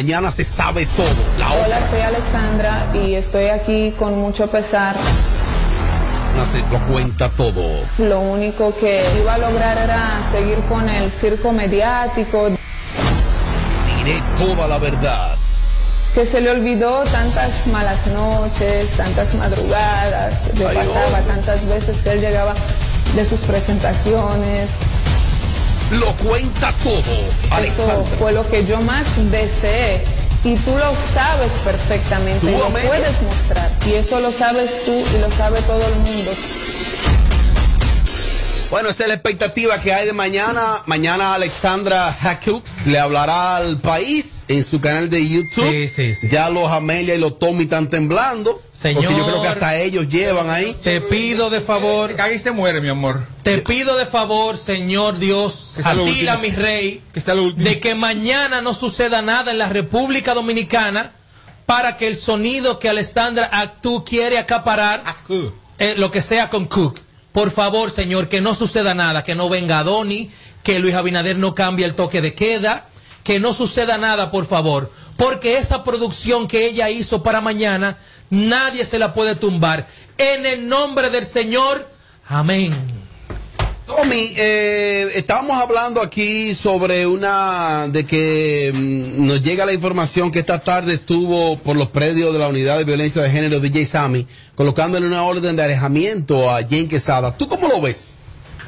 mañana se sabe todo. La Hola, otra soy Alexandra y estoy aquí con mucho pesar. se lo cuenta todo. Lo único que iba a lograr era seguir con el circo mediático, Diré toda la verdad. que se le olvidó tantas malas noches, tantas madrugadas, que le Ay, pasaba tantas veces que él llegaba de sus presentaciones. Lo cuenta todo. Eso fue lo que yo más deseé. Y tú lo sabes perfectamente, ¿Tú, y lo puedes mostrar. Y eso lo sabes tú y lo sabe todo el mundo. Bueno, esa es la expectativa que hay de mañana. Mañana Alexandra Hackett le hablará al país en su canal de YouTube. Sí, sí, sí. Ya los Amelia y los Tommy están temblando. Señor. Porque yo creo que hasta ellos llevan ahí. Te pido de favor, Caga y se muere, mi amor. te pido de favor, Señor Dios, lo Atila, último. mi rey, Que de que mañana no suceda nada en la República Dominicana para que el sonido que Alessandra Actú quiere acaparar, eh, lo que sea con Cook. Por favor, señor, que no suceda nada, que no venga Doni, que Luis Abinader no cambie el toque de queda, que no suceda nada, por favor. Porque esa producción que ella hizo para mañana, nadie se la puede tumbar. En el nombre del Señor, amén. Tommy, eh, estábamos hablando aquí sobre una de que mm, nos llega la información que esta tarde estuvo por los predios de la unidad de violencia de género DJ Sammy, colocándole una orden de alejamiento a Jane Quesada. ¿Tú cómo lo ves?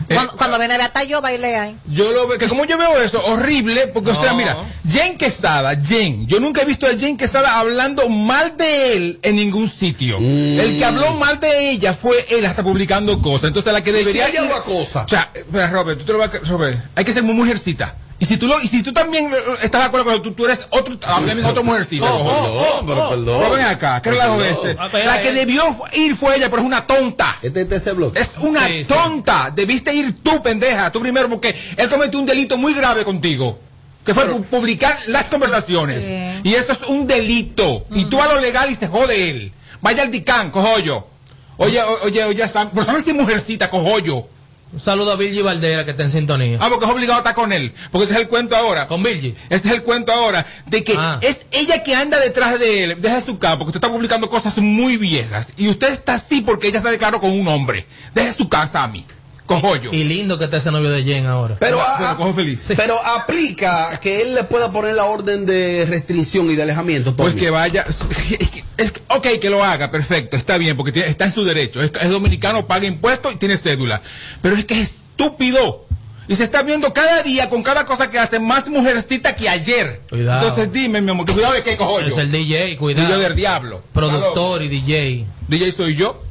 Cuando, cuando viene Beata yo bailé ahí. Yo lo veo, que como yo veo eso, horrible, porque No. mira, Jen Quesada, Jen, yo nunca he visto a Jen Quesada hablando mal de él en ningún sitio. El que habló mal de ella fue él hasta publicando cosas. Entonces la que debería Si ella ir- lo acosa. O sea, espera, Robert, tú te lo vas a, Robert, hay que ser muy mujercita. Y si tú lo, y si tú también eh, estás de acuerdo con él, tú, tú eres otro, también otro mujercita. Oh, cojones. oh, oh, pero perdón. Pero ven acá, ¿qué relajo es este? Ah, pero, La que eh. debió ir fue ella, pero es una tonta. Este es ese blog. Es una Sí, sí. tonta. Debiste ir tú, pendeja, tú primero, porque él cometió un delito muy grave contigo. Que fue pu- publicar las conversaciones. Y esto es un delito. Y tú a lo legal y se jode él. Vaya al dicán, cojollo. Oye, o- oye, oye, Sam, pero sabes si mujercita, cojollo. Un saludo a Virgi Valdera que está en sintonía. Ah, porque es obligado a estar con él. Porque ese es el cuento ahora. Con Virgi. Ese es el cuento ahora. De que Ah. es ella que anda detrás de él. Deja su casa, porque usted está publicando cosas muy viejas. Y usted está así porque ella se declaró con un hombre. Deja su casa a mí. Cojollo. Y lindo que está ese novio de Jen ahora. Pero, ah, feliz. pero aplica que él le pueda poner la orden de restricción y de alejamiento. Tommy. Pues que vaya. Es que- es que- ok, que lo haga, perfecto, está bien, porque tiene- está en su derecho. Es, es dominicano, paga impuestos y tiene cédula. Pero es que es estúpido. Y se está viendo cada día con cada cosa que hace más mujercita que ayer. Cuidado. Entonces dime, mi amor, que cuidado de qué cojo yo. Es el DJ, cuidado. DJ del diablo. Productor y DJ. DJ soy yo.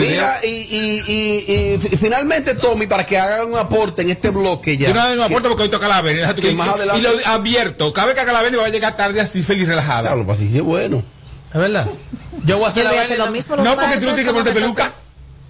Mira, y, y, y, y fi- finalmente, Tommy, para que haga un aporte en este bloque ya. Yo no me aporto porque hoy toca la ven. que más adelante- Y lo advierto, cada vez que haga la ven va a llegar tarde así feliz relajada. Pues así sí es bueno. ¿Es verdad? Yo voy a hacer la voy a vaina hacer lo mismo. los No, porque tú no tienes que ponerte peluca,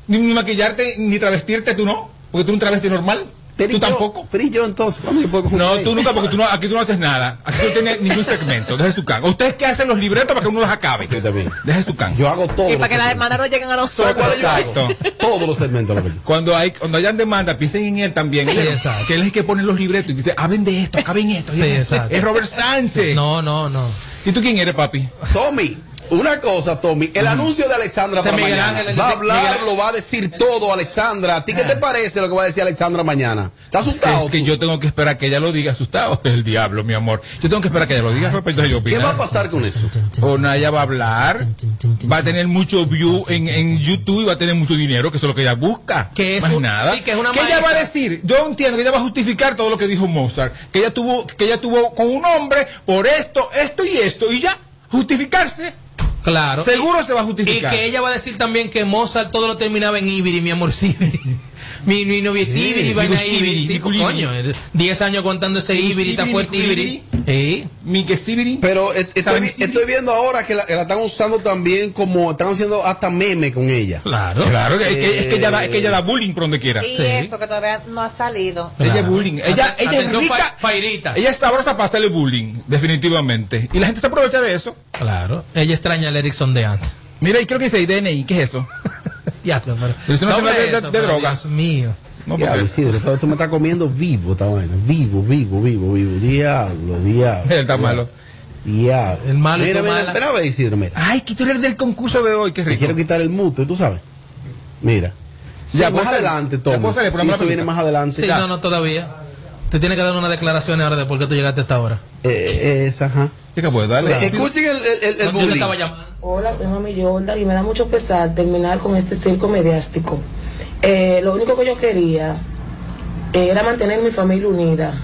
ni maquillarte, ni travestirte, tú no. Porque tú eres un travesti normal. Pero tú yo- tampoco. Pero y yo entonces, ¿cuándo yo puedo coger No, tú nunca, porque tú no, aquí tú no haces nada. Aquí tú no tienes ningún segmento. Deje su can. ¿Ustedes qué hacen los libretos para que uno los acabe? Yo también. Deje su can. Yo hago todo. Y para que las hermanas no lleguen a nosotros. Exacto. Todos los segmentos. que Cuando hay, cuando hayan demanda, piensen en él también. Sí, exacto. Que él es el que pone los libretos y dice, hablen de esto, acaben esto. Sí, exacto. Es Robert Sánchez. No, no, no. ¿Y tú quién eres, papi? Tommy, una cosa, Tommy. El anuncio de Alexandra Ese para Miguel mañana. Ángel, va a de- hablar, Miguel- Ah. lo va a decir todo, Alexandra. ¿A ti qué te parece lo que va a decir Alexandra mañana? ¿Estás asustado? Es que tú? yo tengo que esperar que ella lo diga asustado. Es el diablo, mi amor. Yo tengo que esperar que ella lo diga. Yo ¿Qué va a pasar con eso? O no, ella va a hablar, va a tener mucho view en, en YouTube y va a tener mucho dinero, que eso es lo que ella busca. Que es Más un- nada. sí, que es una ella va a decir? Yo entiendo que ella va a justificar todo lo que dijo Mozart, que ella tuvo, que ella tuvo con un hombre por esto, esto y esto, y ya, justificarse. Claro. Seguro se va a Y justificar. que ella va a decir también que Mozart todo lo terminaba en Ibiri, mi amor Ibiri. Mi, mi novia es Sí, Ibiri, Ibiri. Ibiri, Sí, digo, coño, 10 años contando ese Ibiri, está Ibiri, fuerte Ibiri. Sí. Mi que Sibiri. Pero eh, estoy, viendo ahora que la, que la están usando también como están haciendo hasta meme con ella. Claro. Claro, que, es, que, es que ella da, es que ella da bullying por donde quiera. Y Sí. eso que todavía no ha salido. Ella Claro. es bullying. Ella, ella es rica. Fa- Fairita. Ella es sabrosa para hacerle bullying, definitivamente. Y la gente se aprovecha de eso. Claro. Ella extraña al Erickson de antes. Mira, y creo que dice DNI, ¿qué es eso? Ya, pero, pero- eso no se habla de- de- eso, de pero droga. Dios mío. No, Diablo, porque Isidro, todo esto me está comiendo vivo esta vaina. Vivo, vivo, vivo, vivo. Diablo, diablo. está malo. Ya. El malo mira, mira, mala. espera a ver, Isidro, mira. Ay, que tú eres del concurso de hoy, qué Te rico. quiero quitar el mute, tú sabes. Mira. Sí, ya, más adelante, toma. eso viene más adelante. Sí, Ya. no, no, todavía. Te tiene que dar una declaración ahora de por qué tú llegaste a esta hora. Eh, eh, esa, ajá. Eh, escuchen el, el, el, el. Hola, soy Mami Jordan y me da mucho pesar terminar con este circo mediático. Eh, lo único que yo quería eh, era mantener mi familia unida.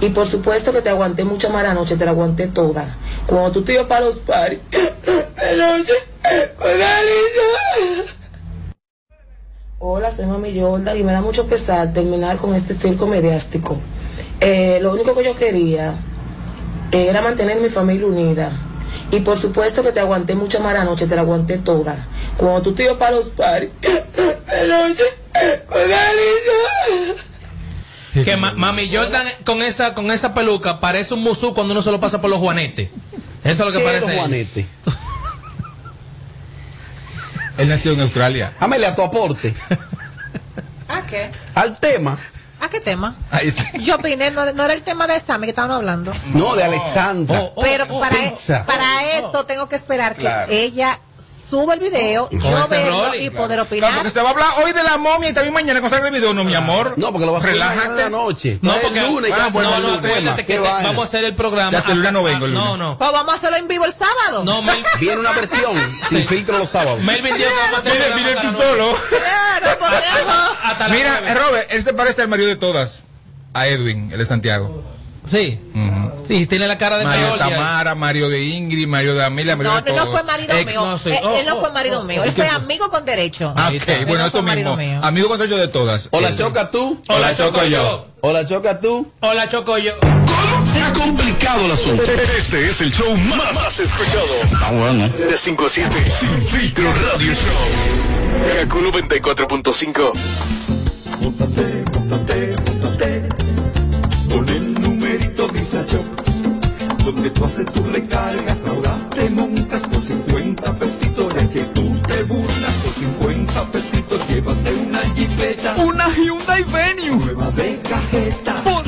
Y por supuesto que te aguanté mucho más la noche, te la aguanté toda. Cuando tú te ibas para los paris, de noche, con Alicia. Hola, soy Mami Jordan y me da mucho pesar terminar con este circo mediático. Eh, lo único que yo quería era mantener mi familia unida. Y por supuesto que te aguanté mucho más la noche, te la aguanté toda. Cuando tú te ibas para los paris, de noche, con Alicia. Que ma- mami Jordan con esa con esa peluca parece un musú cuando uno se lo pasa por los juanetes. Eso es lo que ¿Qué es parece. los ella. Juanete? Él nació en Australia. Amelia, tu aporte ¿A qué? al tema. ¿A qué tema? Ahí está. Yo opiné, no, no era el tema de examen que estaban hablando. No, de Alexandra. Oh, oh, Pero oh, para, para eso tengo que esperar que ella suba el video, Con yo verlo rolling, y claro. poder Claro, opinar. porque se va a hablar hoy de la momia y también mañana con el video, no, mi amor. No, porque lo vas a hacer de la noche. No, No, porque el lunes ah, no, el no, tema. que te- vamos a hacer el programa. Ya celular no vengo el No, lunes. no. Pues vamos a hacerlo en vivo el sábado. No, Mel- Viene una versión sin filtro los sábados. Melvin dijo que vamos a hacer el Mire, programa mire hasta tú las nueve. solo. Claro, podemos. Hasta Mira, eh, Robert, él se parece al marido de todas. A Edwin, el de Santiago. Sí. Sí, tiene la cara de Mario de Peolia. Tamara, Mario de Ingrid, Mario de Amelia, Mario No, de él no todos. fue marido Ex- mío. no, sí. Él, Oh, él no fue marido oh, mío. oh. Él fue amigo con derecho. Ah, ok. Él bueno, no eso mismo. mío. Amigo con derecho de todas. O la Edwin. choca tú. Hola, Choco yo. O la choca tú. Hola, Choco yo. Se ha complicado el asunto. Este es el show más, más escuchado. Ah, bueno. De 5 a 7. Sin filtro radio show. Kaku 94.5. Shop Donde tú haces tu recargas Ahora te montas por 50 pesitos De que tú te burlas Por 50 pesitos Llévate una jipeta Una Hyundai Venue. Nueva de cajeta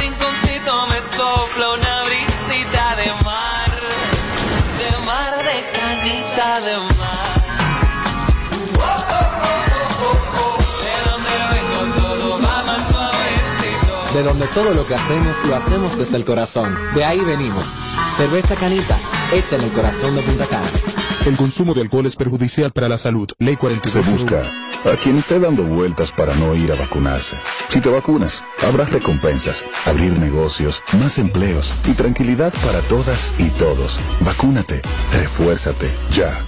rinconcito me sopla una brisita de mar. De mar, de canita, de mar. De donde todo lo que hacemos lo hacemos desde el corazón. De ahí venimos. Cerveza Canita, hecha en el corazón de Punta Cana. El consumo de alcohol es perjudicial para la salud. Ley 42. Se busca a quien esté dando vueltas para no ir a vacunarse. Si te vacunas, habrá recompensas, abrir negocios, más empleos y tranquilidad para todas y todos. Vacúnate, refuérzate, ya.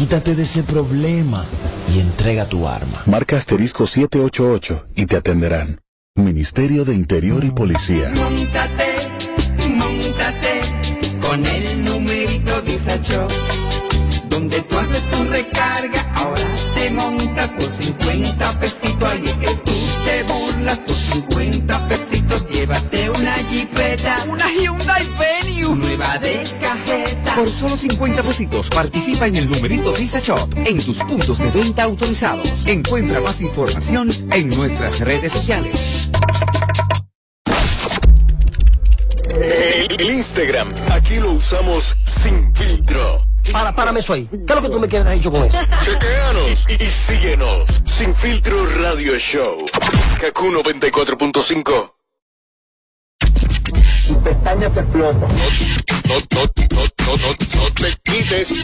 Quítate de ese problema y entrega tu arma. Marca asterisco 788 y te atenderán. Ministerio de Interior y Policía. Móntate, Con el numerito Disa Shop, donde tú haces tu recarga, ahora te montas por 50 pesitos. Ahí es que tú te burlas por 50 pesitos. Llévate una jipeta, una Hyundai Venue, nueva de cajeta. Por solo 50 pesitos participa en el numerito Visa Shop en tus puntos de venta autorizados. Encuentra más información en nuestras redes sociales. El, el Instagram, aquí lo usamos sin filtro. Para, párame eso ahí. ¿Qué es lo que tú me quieres dicho con eso? Chequeanos y, y síguenos. Sin filtro radio show. Kaku 94.5. Tu pestaña te explota. No, no, no, no, no, no te quites.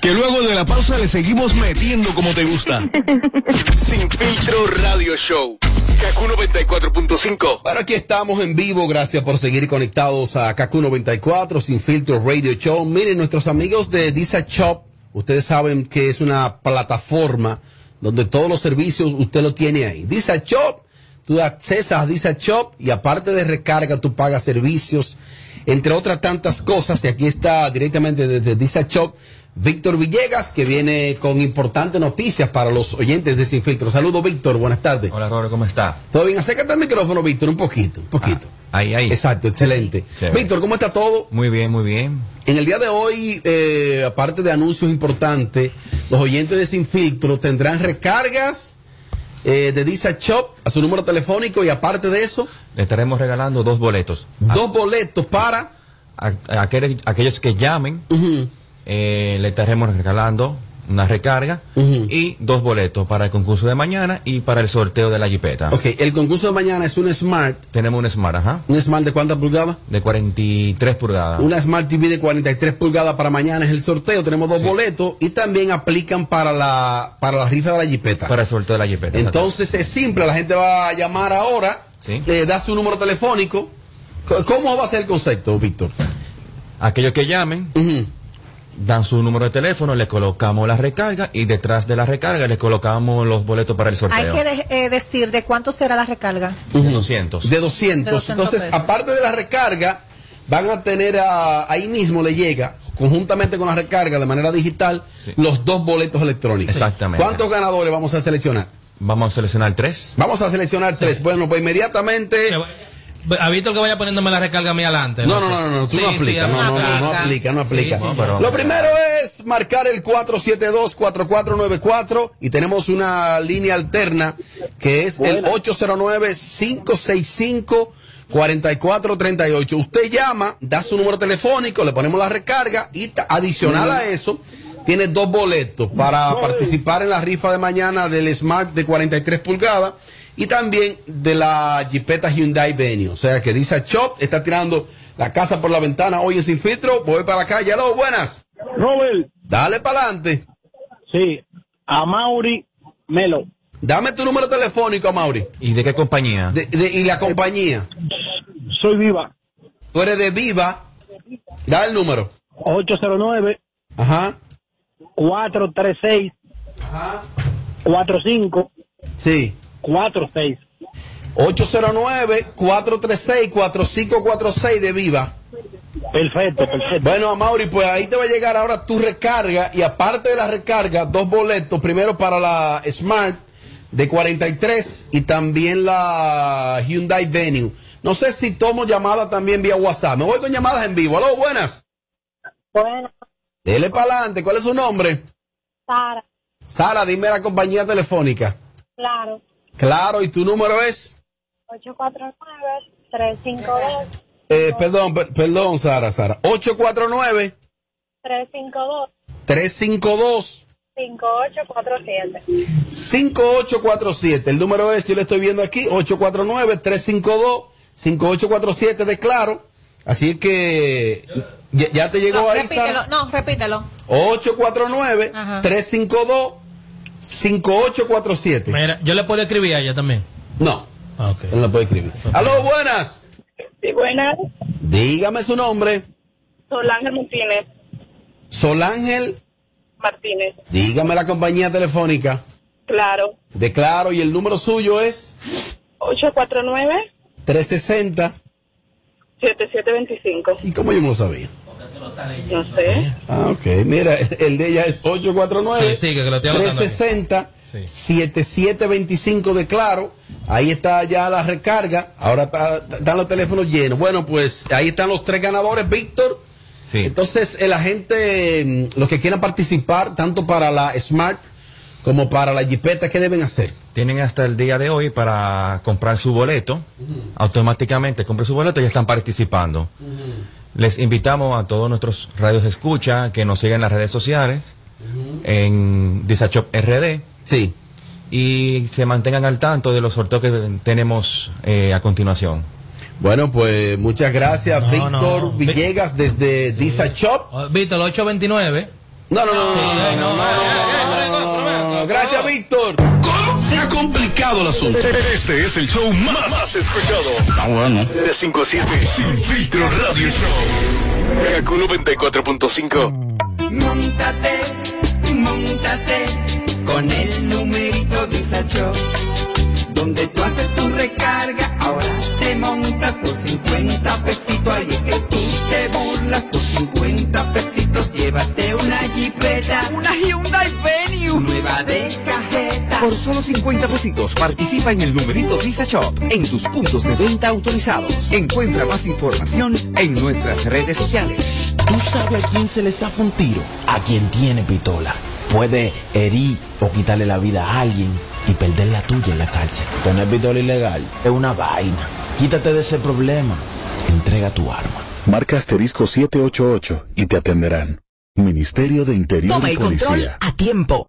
Que luego de la pausa le seguimos metiendo como te gusta. Sin filtro radio show. Kaku 94.5. Bueno, aquí estamos en vivo. Gracias por seguir conectados a KQ 94 Sin Filtro Radio Show. Miren, nuestros amigos de Disa Shop, ustedes saben que es una plataforma donde todos los servicios usted lo tiene ahí. Disa Shop, tú accesas a Disa Shop y aparte de recarga, tú pagas servicios, entre otras tantas cosas. Y aquí está directamente desde Disa Shop. Víctor Villegas, que viene con importantes noticias para los oyentes de Sin Filtro. Saludos, Víctor. Buenas tardes. Hola, Robert, ¿cómo está? ¿Todo bien? Acércate al micrófono, Víctor, un poquito, un poquito. Ahí, ahí. Exacto, excelente. Víctor, ¿cómo está todo? Muy bien, muy bien. En el día de hoy, eh, aparte de anuncios importantes, los oyentes de Sin Filtro tendrán recargas eh, de Disa Shop a su número telefónico y aparte de eso, Le estaremos regalando dos boletos. dos boletos para... A, a aquel- aquellos que llamen, eh, le estaremos regalando una recarga y dos boletos para el concurso de mañana y para el sorteo de la jipeta. Ok, el concurso de mañana es un Smart. Tenemos un Smart, ajá. ¿Un Smart de cuántas pulgadas? De 43 pulgadas. Una Smart TV de 43 pulgadas para mañana es el sorteo. Tenemos dos boletos y también aplican para la, para la rifa de la jipeta. Para el sorteo de la jipeta. Entonces es simple, la gente va a llamar ahora, Sí. le da su número telefónico. ¿Cómo va a ser el concepto, Víctor? Aquellos que llamen, dan su número de teléfono, le colocamos la recarga y detrás de la recarga le colocamos los boletos para el Hay sorteo. que de- eh, decir de cuánto será la recarga. De 200. De 200. De 200 Entonces, pesos. aparte de la recarga, van a tener a- ahí mismo le llega, conjuntamente con la recarga de manera digital, los dos boletos electrónicos. Exactamente. ¿Cuántos ganadores vamos a seleccionar? Vamos a seleccionar tres. Vamos a seleccionar tres. Bueno, pues inmediatamente. ¿Ha visto que vaya poniéndome la recarga a mí adelante? No, no, no, no, no, tú Sí, no sí, aplicas, no, no, no, no aplica, no aplica. Sí, pero- Lo primero es marcar el 472-4494 y tenemos una línea alterna que es el 809-565-4438. Usted llama, da su número telefónico, le ponemos la recarga y adicional a eso tiene dos boletos para participar en la rifa de mañana del Smart de 43 pulgadas y también de la Jeepeta Hyundai Venue. O sea que dice Shop está tirando la casa por la ventana hoy en Sin Filtro. Voy para la calle. Aló, buenas. Robert. Dale para adelante. Sí, a Mauri Melo. Dame tu número telefónico, Mauri. ¿Y de qué compañía? De- de- y la compañía. Soy Viva. Tú eres de Viva. Da el número. 809 Ajá. 436 45 Sí. 46. 809-436-4546 de Viva. Perfecto, perfecto. Bueno, Mauri, pues ahí te va a llegar ahora tu recarga y aparte de la recarga, dos boletos. Primero para la Smart de 43 y también la Hyundai Venue. No sé si tomo llamada también vía WhatsApp. Me voy con llamadas en vivo. Aló, buenas. Bueno, Dele para adelante. ¿Cuál es su nombre? Sara, Sara, dime la compañía telefónica. claro. Claro, ¿y tu número es? 849-352. Eh, perdón, per- perdón, Sara, Sara. 849 352 352 5847. 5847. El número es, yo le estoy viendo aquí, 849-352-5847 de Claro. Así que ya, ya te llegó No, ahí, repítelo, Sara. no, repítelo. 849-352-5847. Mira, yo le puedo escribir a ella también. No. Ah, no puede escribir. Aló, buenas. Sí, buenas. Dígame su nombre. Solange Martínez. Solángel, Martínez. dígame la compañía telefónica. Claro. De Claro, y el número suyo es 849 360. 7725. ¿Y cómo yo no lo sabía? No sé. Ah, ok. Mira, el de ella es 849 Sí, sigue, que lo estoy anotando aquí. 360 7725 de Claro. Ahí está ya la recarga. Ahora está- están los teléfonos llenos. Bueno, pues ahí están los tres ganadores, Víctor. Entonces, el agente, mm, los que quieran participar, tanto para la Smart como para la Jeepeta, ¿qué deben hacer? Tienen hasta el día de hoy para comprar su boleto. Automáticamente compren su boleto y ya están participando. Les invitamos a todos nuestros radios escucha que nos sigan en las redes sociales, en Disachop RD. Sí. Y se mantengan al tanto de los sorteos que tenemos eh, a continuación. Bueno, pues muchas gracias, No, Víctor no. Villegas, desde Disa Shop. Oh, Víctor, el 829. No, no, no, no, no, no, no, no, no, no, no, Gracias, Víctor. ¿Cómo se ha complicado el asunto? Este es el show más, más escuchado. Ah, bueno. De 5 a 7. Sin filtro radio show. Kaku 94.5. Montate, montate con el numerito Disacho. Donde tú Por solo 50 pesitos participa en el numerito Visa Shop en tus puntos de venta autorizados. Encuentra más información en nuestras redes sociales. ¿Tú sabes a quién se le zafa un tiro? A quien tiene pistola. Puede herir o quitarle la vida a alguien y perder la tuya en la cárcel. Tener pistola ilegal es una vaina. Quítate de ese problema. Entrega tu arma. Marca asterisco 788 y te atenderán. Ministerio de Interior Toma y el control Policía. a tiempo.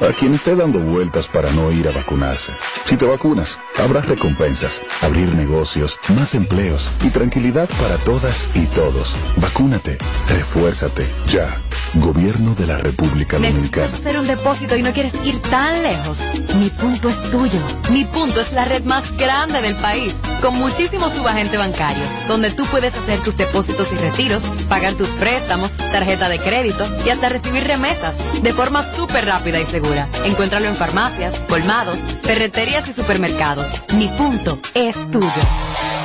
a quien esté dando vueltas para no ir a vacunarse. Si te vacunas, habrá recompensas, abrir negocios, más empleos y tranquilidad para todas y todos. Vacúnate, refuérzate, ya. Gobierno de la República Dominicana. Necesitas hacer un depósito y no quieres ir tan lejos. Mi punto es tuyo. Mi punto es la red más grande del país, con muchísimo subagente bancario, donde tú puedes hacer tus depósitos y retiros, pagar tus préstamos, tarjeta de crédito y hasta recibir remesas de forma súper rápida y segura. Encuéntralo en farmacias, colmados, ferreterías y supermercados. Mi punto es tuyo.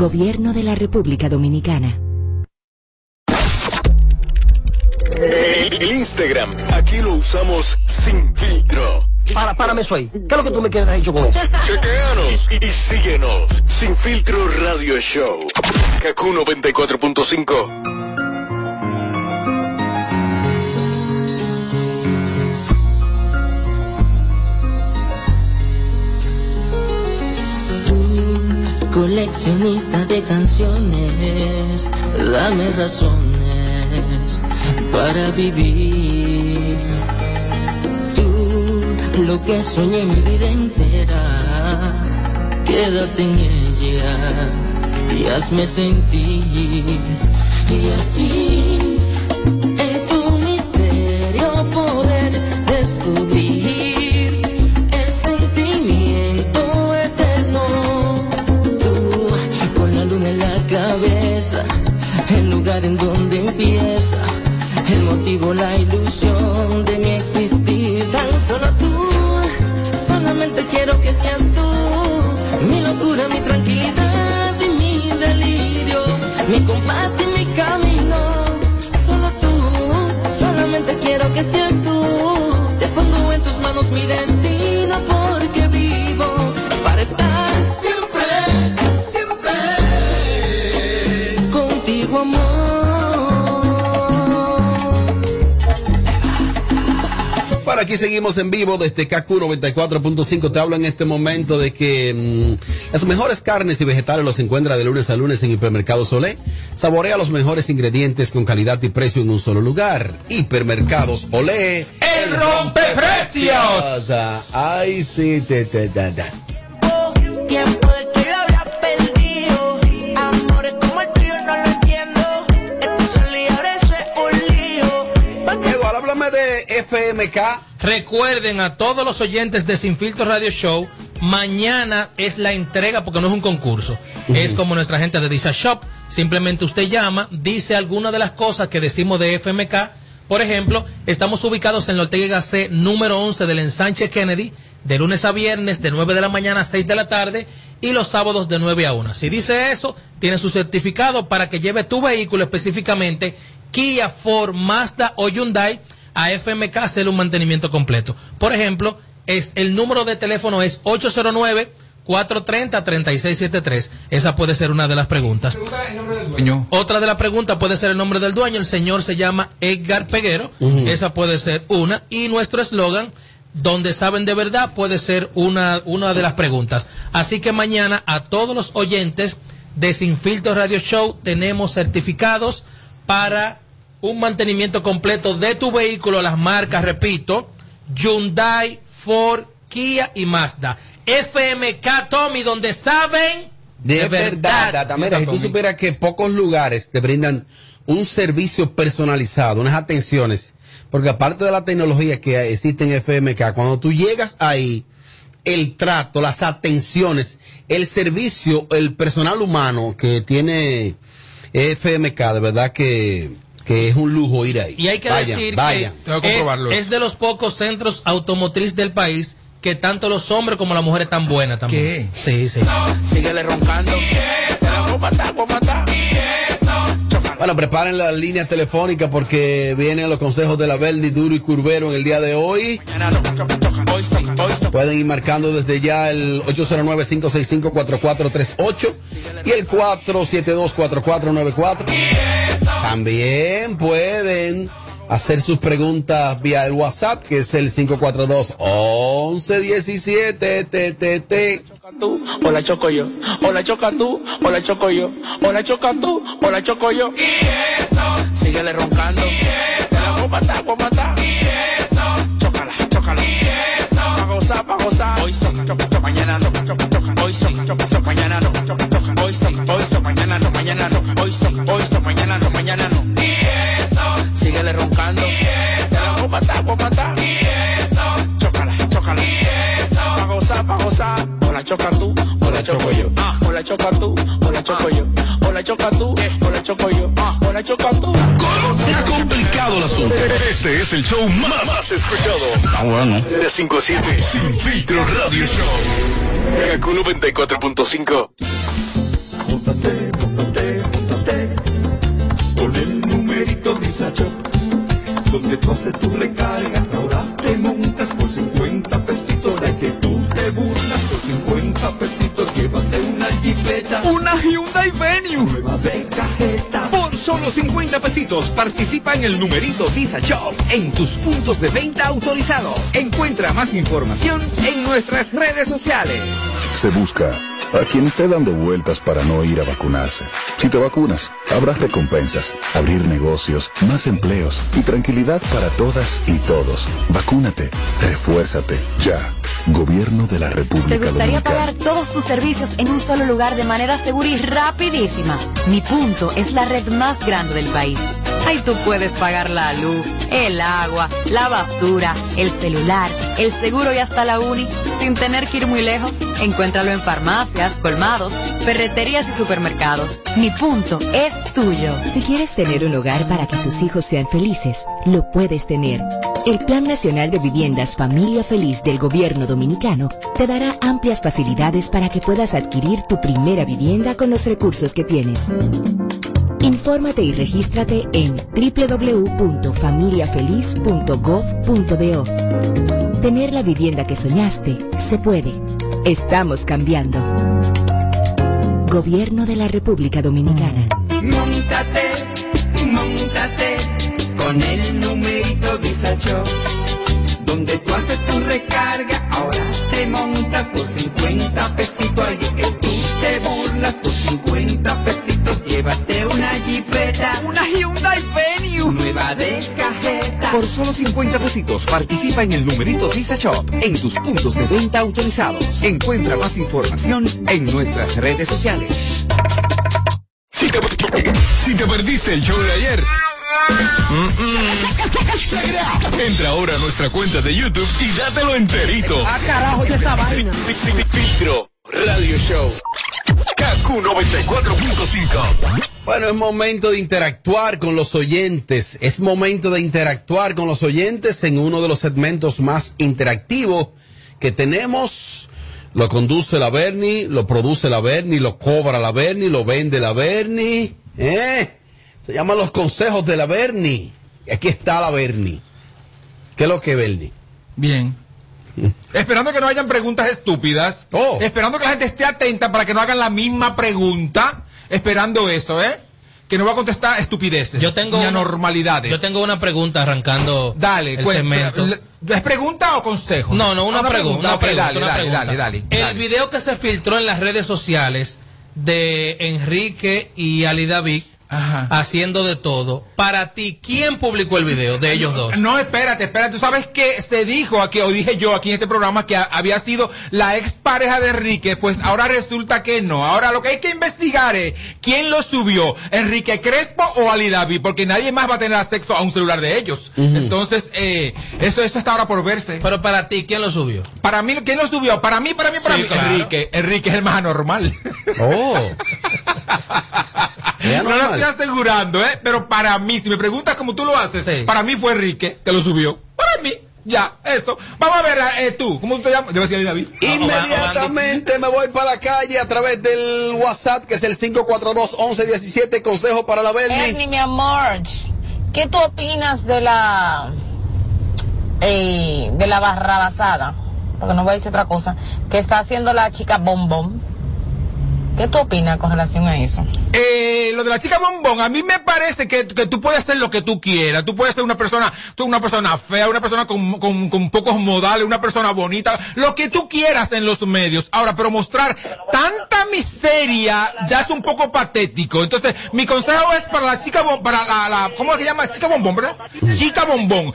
Gobierno de la República Dominicana. El, el Instagram, aquí lo usamos sin filtro. Para, párame eso ahí. ¿Qué es lo que tú me quieres dicho con eso? Chequeanos y, y síguenos. Sin filtro radio show. Kaku 94.5. coleccionista de canciones, dame razones para vivir. Tú, lo que soñé mi vida entera, quédate en ella y hazme sentir. Y así, aquí seguimos en vivo desde KQ 94.5. Te hablo en este momento de que mm, las mejores carnes y vegetales los encuentra de lunes a lunes en Hipermercado Solé. Saborea los mejores ingredientes con calidad y precio en un solo lugar. Hipermercados Olé. ¡El rompeprecios! Ay, sí, te, te, te, te. Tiempo del que yo había perdido. Amores como el tuyo no lo entiendo. Esto es un lío, ahora eso es un lío. Eduardo, háblame de FMK. Recuerden a todos los oyentes de Sin Filtro Radio Show, mañana es la entrega porque no es un concurso. Es como nuestra gente de Disa Shop. Simplemente usted llama, dice alguna de las cosas que decimos de FMK. Por ejemplo, estamos ubicados en la Ortega Gasset número 11 del ensanche Kennedy, de lunes a viernes, de 9 de la mañana a 6 de la tarde, y los sábados de 9 a 1. Si dice eso, tiene su certificado para que lleve tu vehículo específicamente Kia, Ford, Mazda o Hyundai a FMK hacerle un mantenimiento completo. Por ejemplo, es el número de teléfono es 809 430 3673. Esa puede ser una de las preguntas. Otra de las preguntas puede ser el nombre del dueño. El señor se llama Edgar Peguero. Esa puede ser una. Y nuestro eslogan, donde saben de verdad, puede ser una, una de las preguntas. Así que mañana a todos los oyentes de Sin Filtro Radio Show tenemos certificados para un mantenimiento completo de tu vehículo, las marcas, repito, Hyundai, Ford, Kia y Mazda. FMK Tommy, donde saben De verdad, Data. Mira, si tú supieras que pocos lugares te brindan un servicio personalizado, unas atenciones, porque aparte de la tecnología que existe en FMK, cuando tú llegas ahí, el trato, las atenciones, el servicio, el personal humano que tiene FMK, de verdad que, que es un lujo ir ahí. Y hay que Vayan, decir vayan. que es, es de los pocos centros automotriz del país que tanto los hombres como las mujeres están buenas también. Sí, sí. Síguele roncando. Bueno, preparen la línea telefónica porque vienen los consejos de la Berni, Duro y Curvero en el día de hoy. Pueden ir marcando desde ya el 809-565-4438 y el 472-4494. También pueden hacer sus preguntas vía el WhatsApp, que es el 542-1117. Tú, o la choco yo. O la choca tú, o la choco yo. O la choca tú, o la choco yo. Síguele roncando. La voy a matar, voy a matar. Chócala, chócala. Pa' gozar, pa' gozar. Hoy soca, choca, choca, mañana no, choca, choca. Hoy soca, choca, choca, mañana no, choca, choca. Hoy soca, hoy soca, mañana no, mañana no. Choca tú, o la choco yo. Ah, o la choca tú, o la choco yo. O la choca tú, o la choco yo. Ah, o la choca tú. Se ha complicado el asunto. Este es el show más, más escuchado. Ah, bueno. De 5 a 7, Sin Filtro Radio Show. Kaku 94.5. Móntate, móntate, móntate Con el numerito Visa Shop Donde tú haces tu recarga Ahora una Hyundai Venue. Por solo 50 pesitos participa en el numerito Disa Shop en tus puntos de venta autorizados. Encuentra más información en nuestras redes sociales. Se busca a quien esté dando vueltas para no ir a vacunarse. Si te vacunas, habrá recompensas, abrir negocios, más empleos y tranquilidad para todas y todos. Vacúnate, refuérzate, ya. Gobierno de la República ¿Te gustaría Dominicana. pagar todos tus servicios en un solo lugar de manera segura y rapidísima? Mi punto es la red más grande del país. Ahí tú puedes pagar la luz, el agua, la basura, el celular, el seguro y hasta la uni sin tener que ir muy lejos. Encuéntralo en farmacias, colmados, ferreterías y supermercados. Mi punto es tuyo. Si quieres tener un hogar para que tus hijos sean felices, lo puedes tener. El Plan Nacional de Viviendas Familia Feliz del Gobierno Dominicano te dará amplias facilidades para que puedas adquirir tu primera vivienda con los recursos que tienes. Infórmate y regístrate en www.familiafeliz.gov.do. Tener la vivienda que soñaste se puede. Estamos cambiando. Gobierno de la República Dominicana. Montate, montate con el numerito Disacho. Donde tú haces tu recarga, ahora te montas por 50 pesitos. Ahí que tú te burlas por 50 pesitos Llévate una Jeepeta, una Hyundai Venue, nueva de cajeta. Por solo 50 pesitos participa en el numerito Visa Shop en tus puntos de venta autorizados. Encuentra más información en nuestras redes sociales. Si te, perdiste el show de ayer. Mm -mm. Entra ahora a nuestra cuenta de YouTube y dátelo enterito. Ah, carajo, ya está vaina. Filtro Radio Show. KQ 94.5. Bueno, es momento de interactuar con los oyentes. Es momento de interactuar con los oyentes en uno de los segmentos más interactivos que tenemos. Lo conduce la Bernie, lo produce la Bernie, lo cobra la Bernie, lo vende la Bernie. ¿eh? Se llaman los consejos de la Bernie. Y aquí está la Bernie. ¿Qué es lo que Bernie? Bien. Esperando que no hayan preguntas estúpidas. Oh. Esperando que la gente esté atenta para que no hagan la misma pregunta. Esperando eso, ¿eh? Que no va a contestar estupideces. Yo tengo ni una- anormalidades. Yo tengo una pregunta arrancando Dale, el segmento. ¿Es pregunta o consejo? No, no, una, Ah, pregunta. dale, una dale, pregunta. dale, dale, El dale. video que se filtró en las redes sociales de Enrique y Ali David haciendo de todo. Para ti, ¿quién publicó el video de ellos dos? No, espérate, espérate. Tú sabes que se dijo aquí, o dije yo aquí en este programa, que a- había sido la ex pareja de Enrique. Pues ahora resulta que no. Ahora lo que hay que investigar es quién lo subió, Enrique Crespo o Ali David, porque nadie más va a tener acceso a un celular de ellos. Entonces, eh, eso, eso está ahora por verse. Pero para ti, ¿quién lo subió? Para mí, ¿quién lo subió? Para mí, para mí, para Sí, mí. claro. Enrique. Enrique es el más anormal. Oh. No lo estoy asegurando, ¿eh? Pero para mí, si me preguntas cómo tú lo haces, para mí fue Enrique que lo subió. Para mí, ya, eso. Vamos a ver, eh, tú, ¿cómo te llamas? Debe ser David. Inmediatamente me voy para la calle a través del WhatsApp, que es el 542-1117, consejo para la Bernie. Ernie, mi amor, ¿qué tú opinas de la eh, de la barrabasada? Porque no voy a decir otra cosa. Que está haciendo la chica bombón. ¿Qué tú opinas con relación a eso? Eh, lo de la chica bombón, a mí me parece que, que tú puedes ser lo que tú quieras. Tú puedes ser una persona, tú una persona fea, una persona con, con, pocos modales, una persona bonita, lo que tú quieras en los medios. Ahora, pero mostrar tanta miseria ya es un poco patético. Entonces, mi consejo es para la chica, para la, la, ¿cómo se llama? Chica bombón, ¿verdad? Chica bombón.